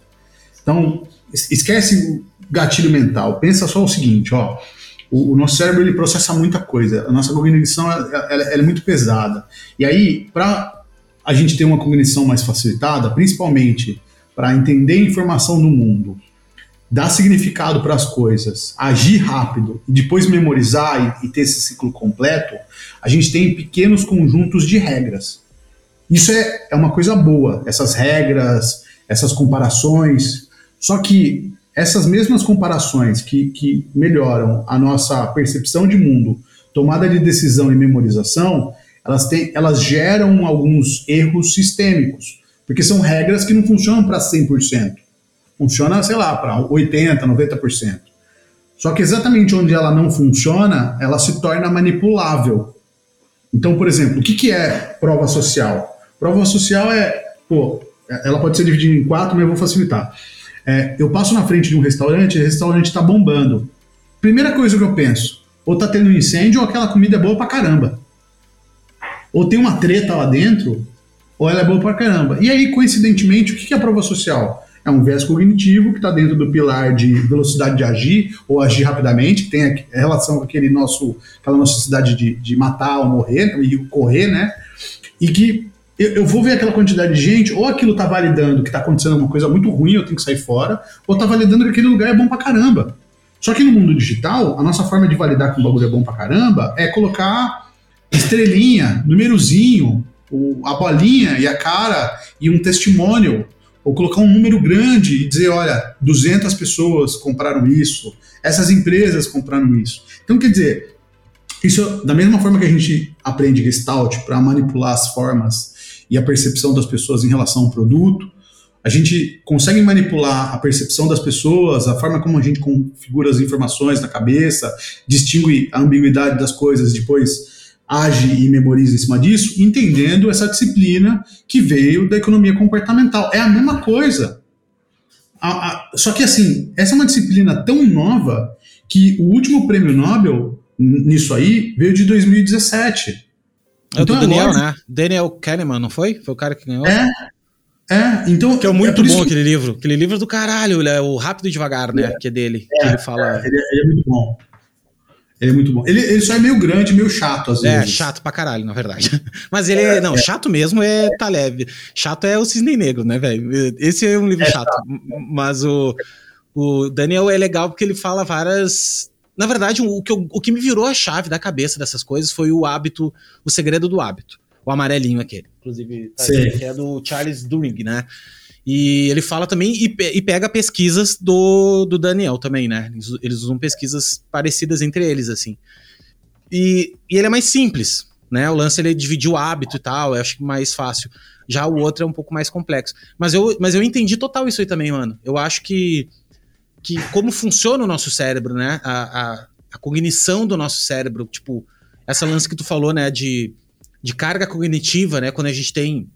Então, esquece o gatilho mental. Pensa só o seguinte, ó. O, o nosso cérebro ele processa muita coisa. A nossa cognição ela, ela, ela é muito pesada. E aí, para a gente ter uma cognição mais facilitada, principalmente para entender a informação do mundo, dar significado para as coisas, agir rápido e depois memorizar e, e, ter esse ciclo completo, a gente tem pequenos conjuntos de regras. Isso é, é uma coisa boa, essas regras, essas comparações. Só que essas mesmas comparações que, que melhoram a nossa percepção de mundo, tomada de decisão e memorização, elas, têm, elas geram alguns erros sistêmicos, porque são regras que não funcionam para 100% funciona, sei lá, para 80%, 90%. Só que exatamente onde ela não funciona, ela se torna manipulável. Então, por exemplo, o que, que é prova social? Prova social é, pô, ela pode ser dividida em quatro, mas eu vou facilitar. É, eu passo na frente de um restaurante o restaurante está bombando. Primeira coisa que eu penso, ou tá tendo um incêndio ou aquela comida é boa pra caramba. Ou tem uma treta lá dentro, ou ela é boa pra caramba. E aí, coincidentemente, o que é prova social? É um viés cognitivo que está dentro do pilar de velocidade de agir ou agir rapidamente, que tem a relação com aquele nosso, aquela nossa necessidade de, de matar ou morrer e correr, né? E que eu, eu, vou ver aquela quantidade de gente, ou aquilo está validando que está acontecendo uma coisa muito ruim, eu tenho que sair fora, ou está validando que aquele lugar é bom pra caramba. Só que no mundo digital, a nossa forma de validar que um bagulho é bom pra caramba é colocar estrelinha, númerozinho, a bolinha e a cara e um testemunho ou colocar um número grande e dizer, olha, 200 pessoas compraram isso, essas empresas compraram isso. Então, quer dizer, isso da mesma forma que a gente aprende Gestalt para manipular as formas e a percepção das pessoas em relação ao produto, a gente consegue manipular a percepção das pessoas, a forma como a gente configura as informações na cabeça, distingue a ambiguidade das coisas, depois age e memoriza em cima disso, entendendo essa disciplina que veio da economia comportamental. É a mesma coisa. A, a, só que, assim, essa é uma disciplina tão nova que o último prêmio Nobel nisso aí veio de 2017. É então, do é Daniel, é né? Daniel Kahneman, não foi? Foi o cara que ganhou? É. É, então. Que é muito é bom aquele livro. Aquele livro do caralho, é o Rápido e Devagar, né? É, que é dele. que ele fala. Ele, ele é muito bom. Ele é muito bom. Ele, ele só é meio grande, meio chato, às é, vezes. É, chato pra caralho, na verdade. Mas ele é. Não, é. chato mesmo é tá leve. Chato é o Cisne Negro, né, velho? Esse é um livro é chato. chato. Mas o, o Daniel é legal porque ele fala várias. Na verdade, o que, o que me virou a chave da cabeça dessas coisas foi o hábito, o segredo do hábito. O amarelinho aquele. Inclusive, tá aqui, que é do Charles Duhigg, né? E ele fala também e, e pega pesquisas do, do Daniel também, né? Eles, eles, usam pesquisas parecidas entre eles, assim. E, e ele é mais simples, né? O lance ele dividiu o hábito e tal, eu acho mais fácil. Já o outro é um pouco mais complexo. Mas eu, mas eu entendi total isso aí também, mano. Eu acho que, que como funciona o nosso cérebro, né? A, a, a cognição do nosso cérebro, tipo, essa lance que tu falou, né? De, de carga cognitiva, né? Quando a gente tem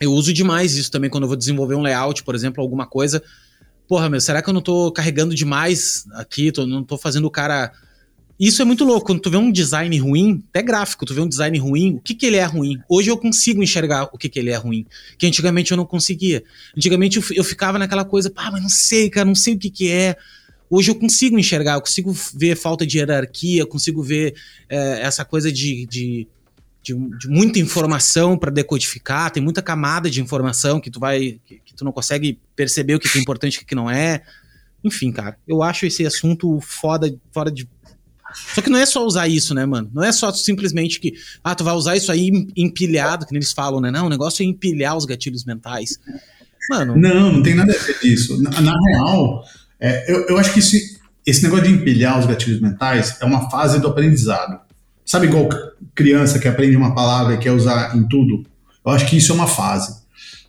eu uso demais isso também quando eu vou desenvolver um layout, por exemplo, alguma coisa. Porra, meu, será que eu não tô carregando demais aqui? Tô, não tô fazendo o cara. Isso é muito louco. Quando tu vê um design ruim, até gráfico, tu vê um design ruim, o que que ele é ruim? Hoje eu consigo enxergar o que que ele é ruim, que antigamente eu não conseguia. Antigamente eu, eu ficava naquela coisa, pá, mas não sei, cara, não sei o que que é. Hoje eu consigo enxergar, eu consigo ver falta de hierarquia, consigo ver é, essa coisa de, de de, de muita informação para decodificar, tem muita camada de informação que tu vai que, que tu não consegue perceber o que, é importante e o que não é. Enfim, cara, eu acho esse assunto foda, fora de só que não é só usar isso, né, mano? Não é só simplesmente que, ah, tu vai usar isso aí empilhado, que eles falam, né? Não, o negócio é empilhar os gatilhos mentais. Mano. Não, não tem nada a ver disso. Na, na real, é, eu, eu acho que esse, esse negócio de empilhar os gatilhos mentais é uma fase do aprendizado. Sabe igual criança que aprende uma palavra e quer usar em tudo? Eu acho que isso é uma fase.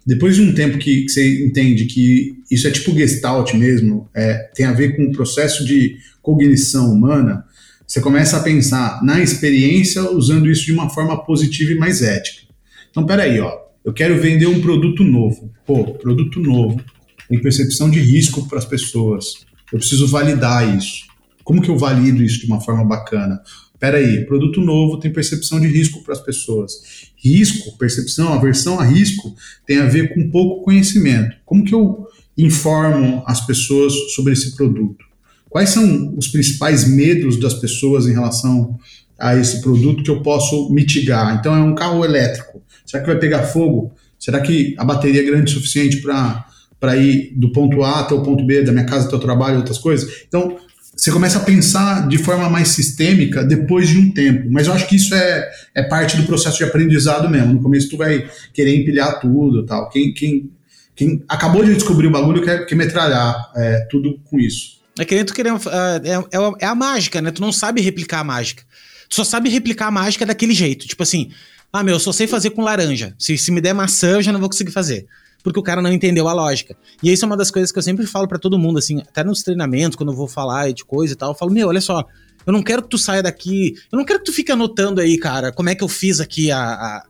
Depois de um tempo que, que você entende que isso é tipo gestalt mesmo, é, tem a ver com o processo de cognição humana, você começa a pensar na experiência usando isso de uma forma positiva e mais ética. Então, peraí, ó, eu quero vender um produto novo. Pô, produto novo, tem percepção de risco para as pessoas. Eu preciso validar isso. Como que eu valido isso de uma forma bacana? Peraí, produto novo tem percepção de risco para as pessoas. Risco, percepção, aversão a risco tem a ver com pouco conhecimento. Como que eu informam as pessoas sobre esse produto? Quais são os principais medos das pessoas em relação a esse produto que eu posso mitigar? Então, é um carro elétrico. Será que vai pegar fogo? Será que a bateria é grande o suficiente para ir do ponto A até o ponto B, da minha casa até o trabalho, outras coisas? Então, você começa a pensar de forma mais sistêmica depois de um tempo. Mas eu acho que isso é, é parte do processo de aprendizado mesmo. No começo tu vai querer empilhar tudo tal. Quem, quem, quem acabou de descobrir o bagulho quer, quer metralhar é, tudo com isso. É que nem tu querendo. É, é, é, a mágica, né? Tu não sabe replicar a mágica. Tu só sabe replicar a mágica daquele jeito. Tipo assim, ah, meu, eu só sei fazer com laranja. Se, se me der maçã, eu já não vou conseguir fazer porque o cara não entendeu a lógica. E isso é uma das coisas que eu sempre falo para todo mundo, assim, até nos treinamentos, quando eu vou falar de coisa e tal, eu falo, meu, olha só, eu não quero que tu saia daqui, eu não quero que tu fique anotando aí, cara, como é que eu fiz aqui a, a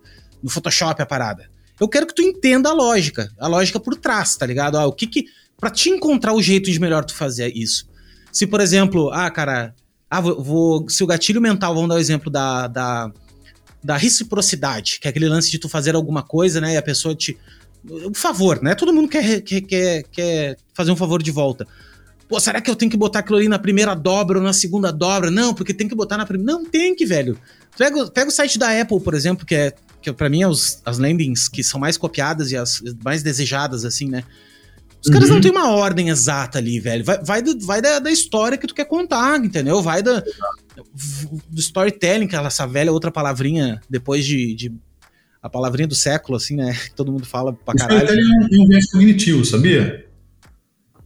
no Photoshop a parada. Eu quero que tu entenda a lógica, a lógica por trás, tá ligado? Ah, o que que. Pra te encontrar o jeito de melhor tu fazer isso. Se, por exemplo, ah, cara, ah, vou, vou se o gatilho mental, vamos dar o exemplo da, da, da reciprocidade, que é aquele lance de tu fazer alguma coisa, né, e a pessoa te um favor, né? Todo mundo quer, quer, quer, quer fazer um favor de volta. Pô, será que eu tenho que botar aquilo ali na primeira dobra ou na segunda dobra? Não, porque tem que botar na primeira. Não tem que, velho. Pega, pega o site da Apple, por exemplo, que é que para mim é os, as landings que são mais copiadas e as mais desejadas, assim, né? Os uhum. caras não uhum. têm uma ordem exata ali, velho. Vai, vai, do, vai da, da, história que tu quer contar, entendeu? Vai da, do storytelling, que é essa velha outra palavrinha depois de, de a palavrinha do século, assim, né? Que todo mundo fala pra caralho. Ele é um viés cognitivo, sabia?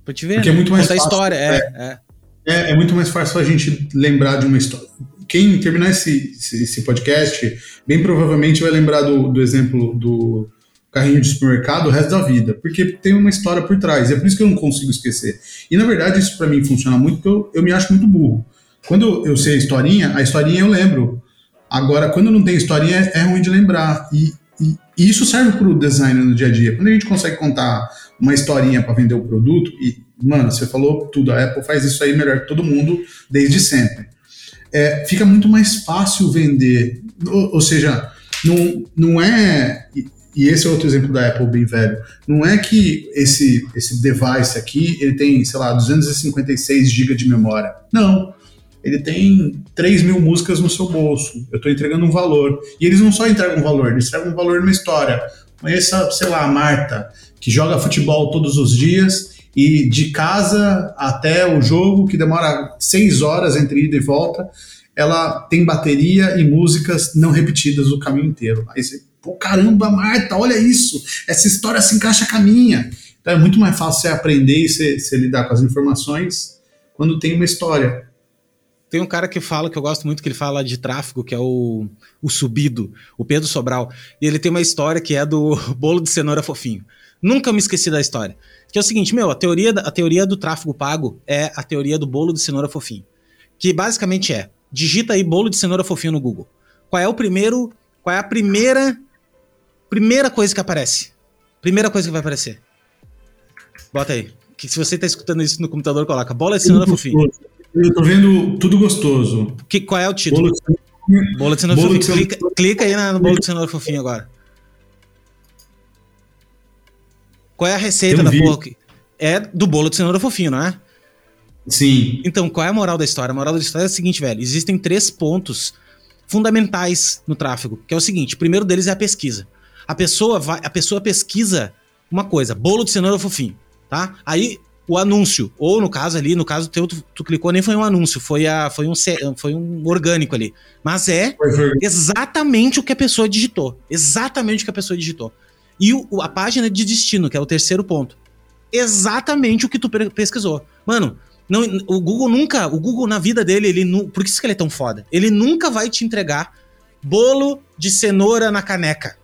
Pra te ver, Porque é né? é muito mais fácil. história, é, é, é. É, muito mais fácil a gente lembrar de uma história. Quem terminar esse, esse podcast, bem provavelmente vai lembrar do, do exemplo do carrinho de supermercado o resto da vida, porque tem uma história por trás. É por isso que eu não consigo esquecer. E na verdade, isso para mim funciona muito, porque eu, eu me acho muito burro. Quando eu, eu sei a historinha, a historinha eu lembro. Agora, quando não tem historinha, é, é ruim de lembrar. E, e, isso serve para o design no dia a dia. Quando a gente consegue contar uma historinha para vender o produto, e, mano, você falou tudo, a Apple faz isso aí melhor que todo mundo desde sempre. É, fica muito mais fácil vender. Ou, ou, seja, não, não é. E esse é outro exemplo da Apple bem velho. Não é que esse, esse device aqui ele tem, sei lá, 256 GB de memória. Não ele tem 3 mil músicas no seu bolso. Eu estou entregando um valor. E eles não só entregam um valor, eles entregam um valor numa história. Conheça, sei lá, a Marta, que joga futebol todos os dias e de casa até o jogo, que demora 6 horas entre ida e volta, ela tem bateria e músicas não repetidas o caminho inteiro. Aí você, pô, caramba, Marta, olha isso, essa história se encaixa com a minha. Então é muito mais fácil você aprender e você, você lidar com as informações quando tem uma história. Tem um cara que fala, que eu gosto muito, que ele fala de tráfego, que é o, o Subido, o Pedro Sobral. E ele tem uma história que é do bolo de cenoura fofinho. Nunca me esqueci da história. Que é o seguinte, meu, a teoria, a teoria do tráfego pago é a teoria do bolo de cenoura fofinho. Que basicamente é, digita aí bolo de cenoura fofinho no Google. Qual é o primeiro, qual é a primeira, primeira coisa que aparece? Primeira coisa que vai aparecer. Bota aí. Que se você tá escutando isso no computador, coloca bola de cenoura fofinho. Eu tô vendo tudo gostoso. Que, qual é o título? Bolo de cenoura, bolo de cenoura fofinho. Clica, clica, aí no bolo de cenoura fofinho agora. Qual é a receita da porra? É do bolo de cenoura fofinho, não é? Sim. Então, qual é a moral da história? A moral da história é a seguinte, velho. Existem três pontos fundamentais no tráfego, que é o seguinte: o primeiro deles é a pesquisa. A pessoa vai, a pessoa pesquisa uma coisa, bolo de cenoura fofinho, tá? Aí o anúncio. Ou no caso ali, no caso teu, tu, tu, clicou, nem foi um anúncio, foi, a, foi, um, foi um orgânico ali. Mas é exatamente o que a pessoa digitou. Exatamente o que a pessoa digitou. E o, a página de destino, que é o terceiro ponto. Exatamente o que tu pesquisou. Mano, não, o Google nunca, o Google na vida dele, ele por que isso que ele é tão foda? Ele nunca vai te entregar bolo de cenoura na caneca.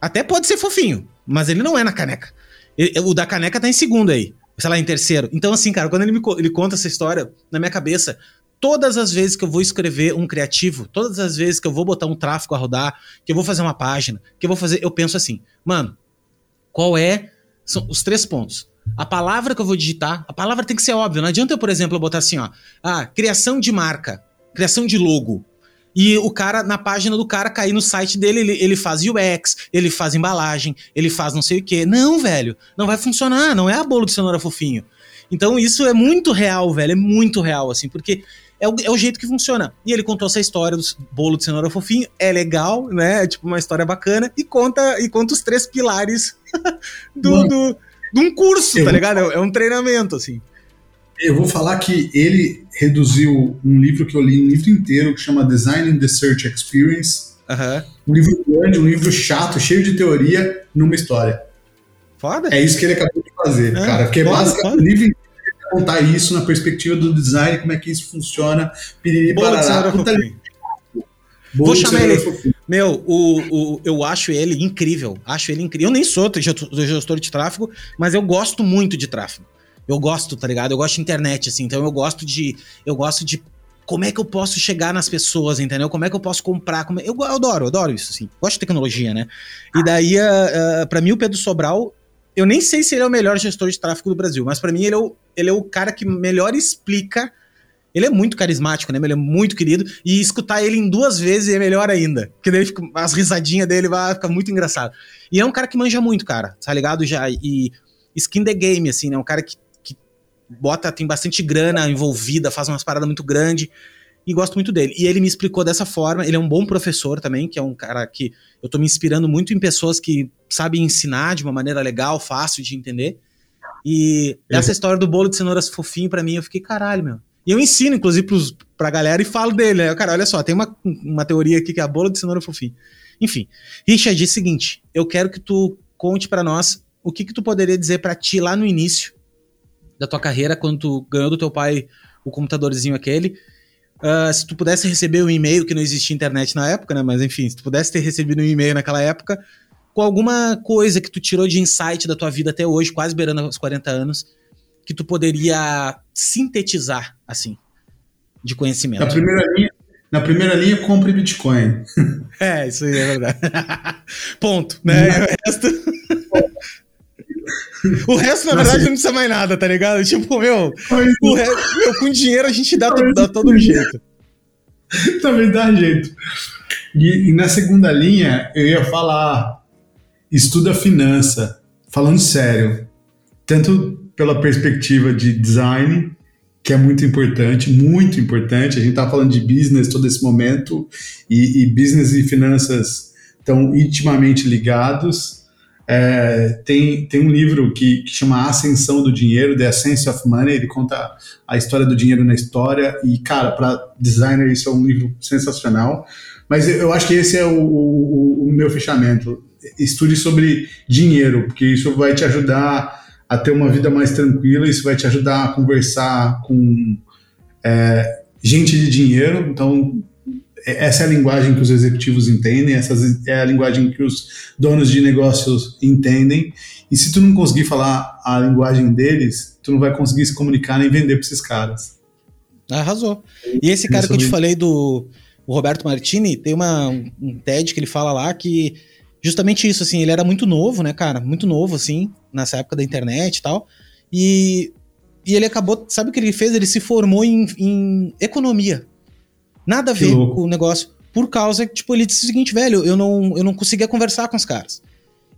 Até pode ser fofinho, mas ele não é na caneca. Ele, o da caneca tá em segundo aí sei lá, em terceiro. Então, assim, cara, quando ele me ele conta essa história, na minha cabeça, todas as vezes que eu vou escrever um criativo, todas as vezes que eu vou botar um tráfego a rodar, que eu vou fazer uma página, que eu vou fazer, eu penso assim, mano, qual é são os três pontos. A palavra que eu vou digitar, a palavra tem que ser óbvia. Não adianta eu, por exemplo, eu botar assim, ó, ah, criação de marca, criação de logo. E o cara, na página do cara, cair no site dele, ele, ele faz UX, ele faz embalagem, ele faz não sei o quê. Não, velho, não vai funcionar, não é a bolo de cenoura fofinho. Então isso é muito real, velho, é muito real, assim, porque é o, é o jeito que funciona. E ele contou essa história do bolo de cenoura fofinho, é legal, né? É tipo uma história bacana, e conta, e conta os três pilares do, do, de um curso, tá ligado? É, é um treinamento, assim. Eu vou falar que ele reduziu um livro que eu li um livro inteiro que chama Designing the Search Experience. Uhum. Um livro grande, um livro chato, cheio de teoria, numa história. Foda. É isso que ele acabou de fazer, é, cara. Porque é foda, basicamente o livro contar isso na perspectiva do design, como é que isso funciona. Piriri, parará, puta Vou chamar ele. Meu, o, o, eu acho ele incrível. Acho ele incrível. Eu nem sou gestor de tráfego, mas eu gosto muito de tráfego. Eu gosto, tá ligado? Eu gosto de internet, assim. Então eu gosto de. Eu gosto de. Como é que eu posso chegar nas pessoas, entendeu? Como é que eu posso comprar? Como é... eu, eu, adoro, eu adoro isso, assim. Gosto de tecnologia, né? E daí, uh, uh, pra mim, o Pedro Sobral, eu nem sei se ele é o melhor gestor de tráfego do Brasil, mas para mim ele é, o, ele é o cara que melhor explica. Ele é muito carismático, né? Ele é muito querido. E escutar ele em duas vezes é melhor ainda. Porque daí fica, as risadinhas dele vai ficar muito engraçado. E é um cara que manja muito, cara, tá ligado? Já. E skin the game, assim, né? Um cara que bota, tem bastante grana envolvida, faz umas paradas muito grandes e gosto muito dele. E ele me explicou dessa forma, ele é um bom professor também, que é um cara que eu tô me inspirando muito em pessoas que sabem ensinar de uma maneira legal, fácil de entender. E é. essa história do bolo de cenouras fofinho para mim, eu fiquei, caralho, meu. E eu ensino, inclusive, pros, pra galera e falo dele. Né? Cara, olha só, tem uma, uma teoria aqui que é a bolo de cenoura fofinho. Enfim, Richard, é o seguinte, eu quero que tu conte para nós o que que tu poderia dizer para ti lá no início da tua carreira, quando tu ganhou do teu pai o computadorzinho aquele. Uh, se tu pudesse receber um e-mail, que não existia internet na época, né? Mas enfim, se tu pudesse ter recebido um e-mail naquela época, com alguma coisa que tu tirou de insight da tua vida até hoje, quase beirando os 40 anos, que tu poderia sintetizar, assim, de conhecimento. Na primeira linha, na primeira linha compre Bitcoin. É, isso aí é verdade. Ponto, né? O resto. O resto, na verdade, não precisa mais nada, tá ligado? Tipo, meu, o resto, meu com dinheiro a gente dá, dá todo jeito. Também dá jeito. E, e, na segunda linha, eu ia falar: estuda finança, falando sério, tanto pela perspectiva de design, que é muito importante, muito importante. A gente tá falando de business todo esse momento, e, e business e finanças estão intimamente ligados. É, tem, tem um livro que, que chama Ascensão do Dinheiro, The Essence of Money, ele conta a história do dinheiro na história, e, cara, para designer isso é um livro sensacional. Mas eu acho que esse é o, o, o meu fechamento. Estude sobre dinheiro, porque isso vai te ajudar a ter uma vida mais tranquila, isso vai te ajudar a conversar com é, gente de dinheiro. Então, essa é a linguagem que os executivos entendem, essa é a linguagem que os donos de negócios entendem. E se tu não conseguir falar a linguagem deles, tu não vai conseguir se comunicar nem vender para esses caras. Arrasou. E esse cara que eu te falei do Roberto Martini, tem uma, um TED que ele fala lá que justamente isso, assim, ele era muito novo, né, cara? Muito novo, assim, nessa época da internet e tal. E, e ele acabou, sabe o que ele fez? Ele se formou em, em economia. Nada a ver com o negócio. Por causa que, tipo, ele disse o seguinte, velho, eu não, eu não conseguia conversar com os caras.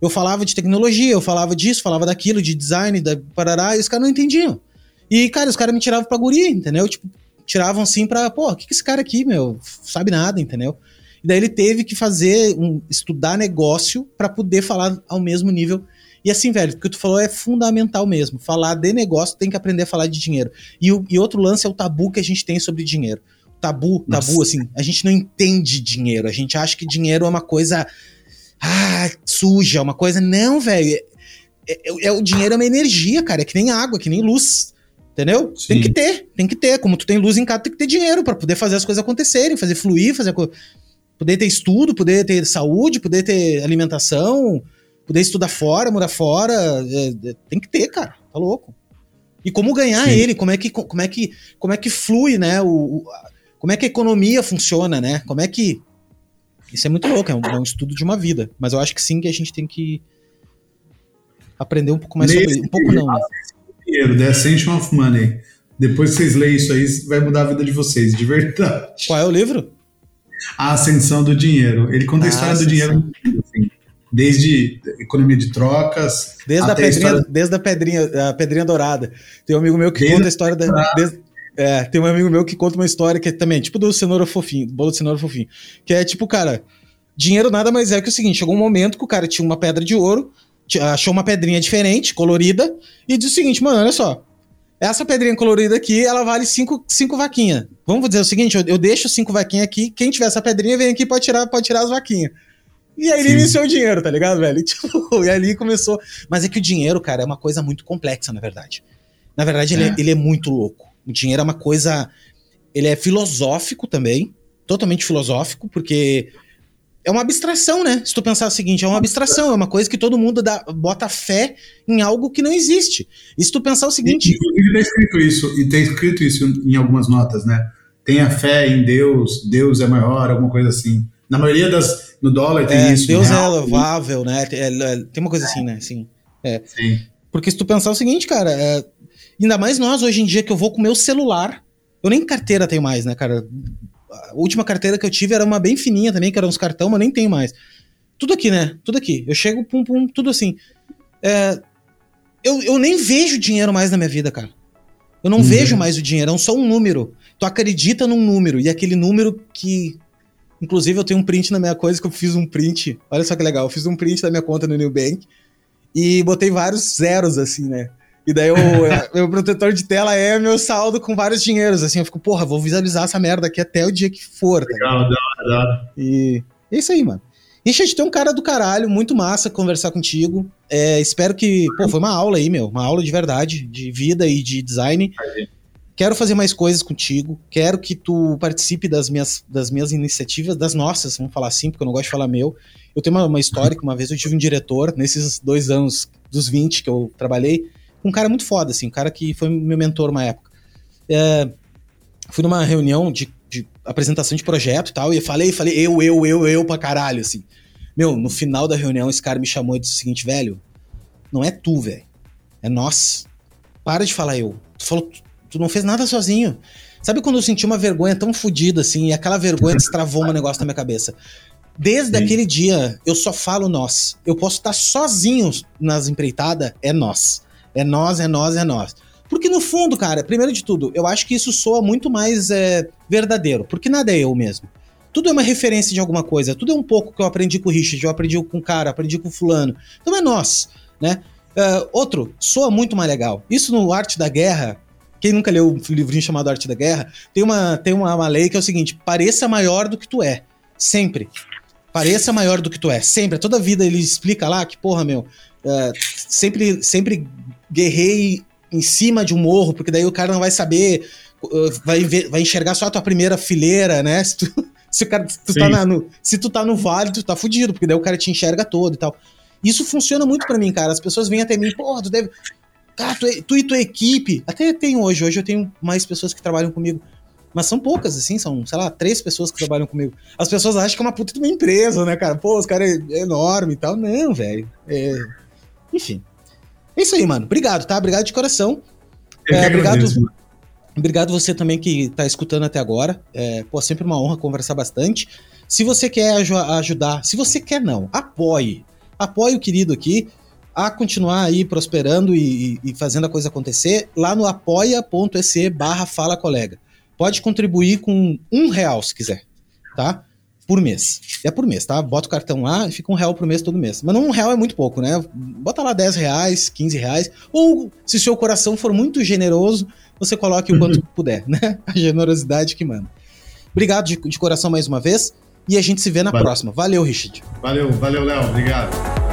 Eu falava de tecnologia, eu falava disso, falava daquilo, de design, da parará, e os caras não entendiam. E, cara, os caras me tiravam pra guria, entendeu? Tipo, tiravam assim pra, pô, o que, que esse cara aqui, meu, sabe nada, entendeu? E daí ele teve que fazer, um, estudar negócio para poder falar ao mesmo nível. E assim, velho, o que tu falou é fundamental mesmo. Falar de negócio tem que aprender a falar de dinheiro. E, o, e outro lance é o tabu que a gente tem sobre dinheiro tabu, Nossa. tabu, assim. A gente não entende dinheiro. A gente acha que dinheiro é uma coisa ah, suja, uma coisa. Não, velho. É, é, é, o dinheiro é uma energia, cara. É que nem água, que nem luz. Entendeu? Sim. Tem que ter, tem que ter. Como tu tem luz em casa, tem que ter dinheiro para poder fazer as coisas acontecerem, fazer fluir, fazer poder ter estudo, poder ter saúde, poder ter alimentação, poder estudar fora, morar fora. É, é, tem que ter, cara. Tá louco. E como ganhar Sim. ele, como é que como é que como é que flui, né, o, o como é que a economia funciona, né? Como é que. Isso é muito louco, é um, é um estudo de uma vida. Mas eu acho que sim que a gente tem que aprender um pouco mais Nesse sobre isso. Um pouco não. Né? Dinheiro, The Ascension of Money. Depois que vocês leem isso aí, vai mudar a vida de vocês, de verdade. Qual é o livro? a ascensão do dinheiro. Ele conta a, a história ascensão. do dinheiro assim, desde economia de trocas, desde a pedrinha, a história... desde a pedrinha, a pedrinha dourada. Tem um amigo meu que desde conta a história da desde, é, tem um amigo meu que conta uma história que é também tipo do cenoura fofinho, bolo de cenoura fofinho, que é tipo, cara, dinheiro nada mais é que o seguinte, chegou um momento que o cara tinha uma pedra de ouro, achou uma pedrinha diferente, colorida, e disse o seguinte, mano, olha só, essa pedrinha colorida aqui, ela vale cinco, cinco vaquinhas. Vamos dizer o seguinte, eu, eu deixo cinco vaquinhas aqui, quem tiver essa pedrinha vem aqui pode tirar, pode tirar as vaquinhas. E aí ele iniciou o dinheiro, tá ligado, velho? Tipo, e ali começou. Mas é que o dinheiro, cara, é uma coisa muito complexa, na verdade. Na verdade, é. Ele, é, ele é muito louco. O dinheiro é uma coisa. Ele é filosófico também, totalmente filosófico, porque é uma abstração, né? Se tu pensar o seguinte, é uma abstração, é uma coisa que todo mundo dá, bota fé em algo que não existe. E se tu pensar o seguinte. Inclusive, tá escrito isso, e tem escrito isso em algumas notas, né? Tenha fé em Deus, Deus é maior, alguma coisa assim. Na maioria das. No dólar tem é, isso. Deus é louvável, né? É, é, tem uma coisa assim, né? Sim. É. Sim. Porque se tu pensar o seguinte, cara, é, ainda mais nós hoje em dia que eu vou com o meu celular. Eu nem carteira tenho mais, né, cara? A última carteira que eu tive era uma bem fininha também, que era uns cartão, mas nem tenho mais. Tudo aqui, né? Tudo aqui. Eu chego, pum, pum, tudo assim. É, eu, eu nem vejo dinheiro mais na minha vida, cara. Eu não uhum. vejo mais o dinheiro, é só um número. Tu acredita num número, e aquele número que Inclusive, eu tenho um print na minha coisa que eu fiz um print. Olha só que legal, eu fiz um print da minha conta no Nubank e botei vários zeros, assim, né? E daí o meu protetor de tela é meu saldo com vários dinheiros, assim. Eu fico, porra, vou visualizar essa merda aqui até o dia que for. Tá legal, da hora. E é isso aí, mano. Richard, tem um cara do caralho, muito massa conversar contigo. É, espero que. Pô, foi uma aula aí, meu. Uma aula de verdade, de vida e de design. Quero fazer mais coisas contigo. Quero que tu participe das minhas, das minhas iniciativas, das nossas, vamos falar assim, porque eu não gosto de falar meu. Eu tenho uma, uma história que uma vez eu tive um diretor, nesses dois anos, dos 20 que eu trabalhei, um cara muito foda, assim, um cara que foi meu mentor uma época. É, fui numa reunião de, de, apresentação de projeto e tal, e falei, falei, eu, eu, eu, eu pra caralho, assim. Meu, no final da reunião, esse cara me chamou e disse o seguinte, velho, não é tu, velho, é nós. Para de falar eu. Tu falou, Tu não fez nada sozinho. Sabe quando eu senti uma vergonha tão fodida assim, e aquela vergonha destravou um negócio na minha cabeça? Desde Sim. aquele dia, eu só falo nós. Eu posso estar sozinho nas empreitadas, é nós. É nós, é nós, é nós. Porque no fundo, cara, primeiro de tudo, eu acho que isso soa muito mais é, verdadeiro, porque nada é eu mesmo. Tudo é uma referência de alguma coisa, tudo é um pouco que eu aprendi com o Richard, eu aprendi com o cara, aprendi com o fulano. Então é nós, né? Uh, outro, soa muito mais legal. Isso no Arte da Guerra, quem nunca leu um livrinho chamado Arte da Guerra, tem uma, tem uma, uma lei que é o seguinte: pareça maior do que tu é. Sempre. Pareça maior do que tu é. Sempre. Toda vida ele explica lá que, porra, meu, uh, sempre, sempre guerrei em cima de um morro, porque daí o cara não vai saber, uh, vai, ver, vai enxergar só a tua primeira fileira, né? Se tu, se o cara, se tu, tá na, no, se tu tá no vale, tu tá fudido, porque daí o cara te enxerga todo e tal. Isso funciona muito para mim, cara. As pessoas vêm até mim, porra, tu deve. Cara, tu, tu, e tua equipe. Até tenho hoje. Hoje eu tenho mais pessoas que trabalham comigo. Mas são poucas, assim, são, sei lá, três pessoas que trabalham comigo. As pessoas acham que é uma puta de uma empresa, né, cara? Pô, os caras é enorme e tal. Não, velho. É... Enfim. É isso aí, mano. Obrigado, tá? Obrigado de coração. É, obrigado. Obrigado você também que tá escutando até agora. É, pô, sempre uma honra conversar bastante. Se você quer aj ajudar, se você quer não, apoie. Apoie o querido aqui a continuar aí prosperando e, e fazendo a coisa acontecer lá no apoia.se barra fala colega. Pode contribuir com um real se quiser, tá? Por mês. É por mês, tá? Bota o cartão lá e fica um real por mês todo mês. Mas não um real é muito pouco, né? Bota lá 10 reais, 15 reais. Ou, se seu coração for muito generoso, você coloque o quanto puder, né? A generosidade que manda. Obrigado de, de coração mais uma vez. E a gente se vê na valeu. próxima. Valeu, Richard. Valeu, valeu, Léo. Obrigado.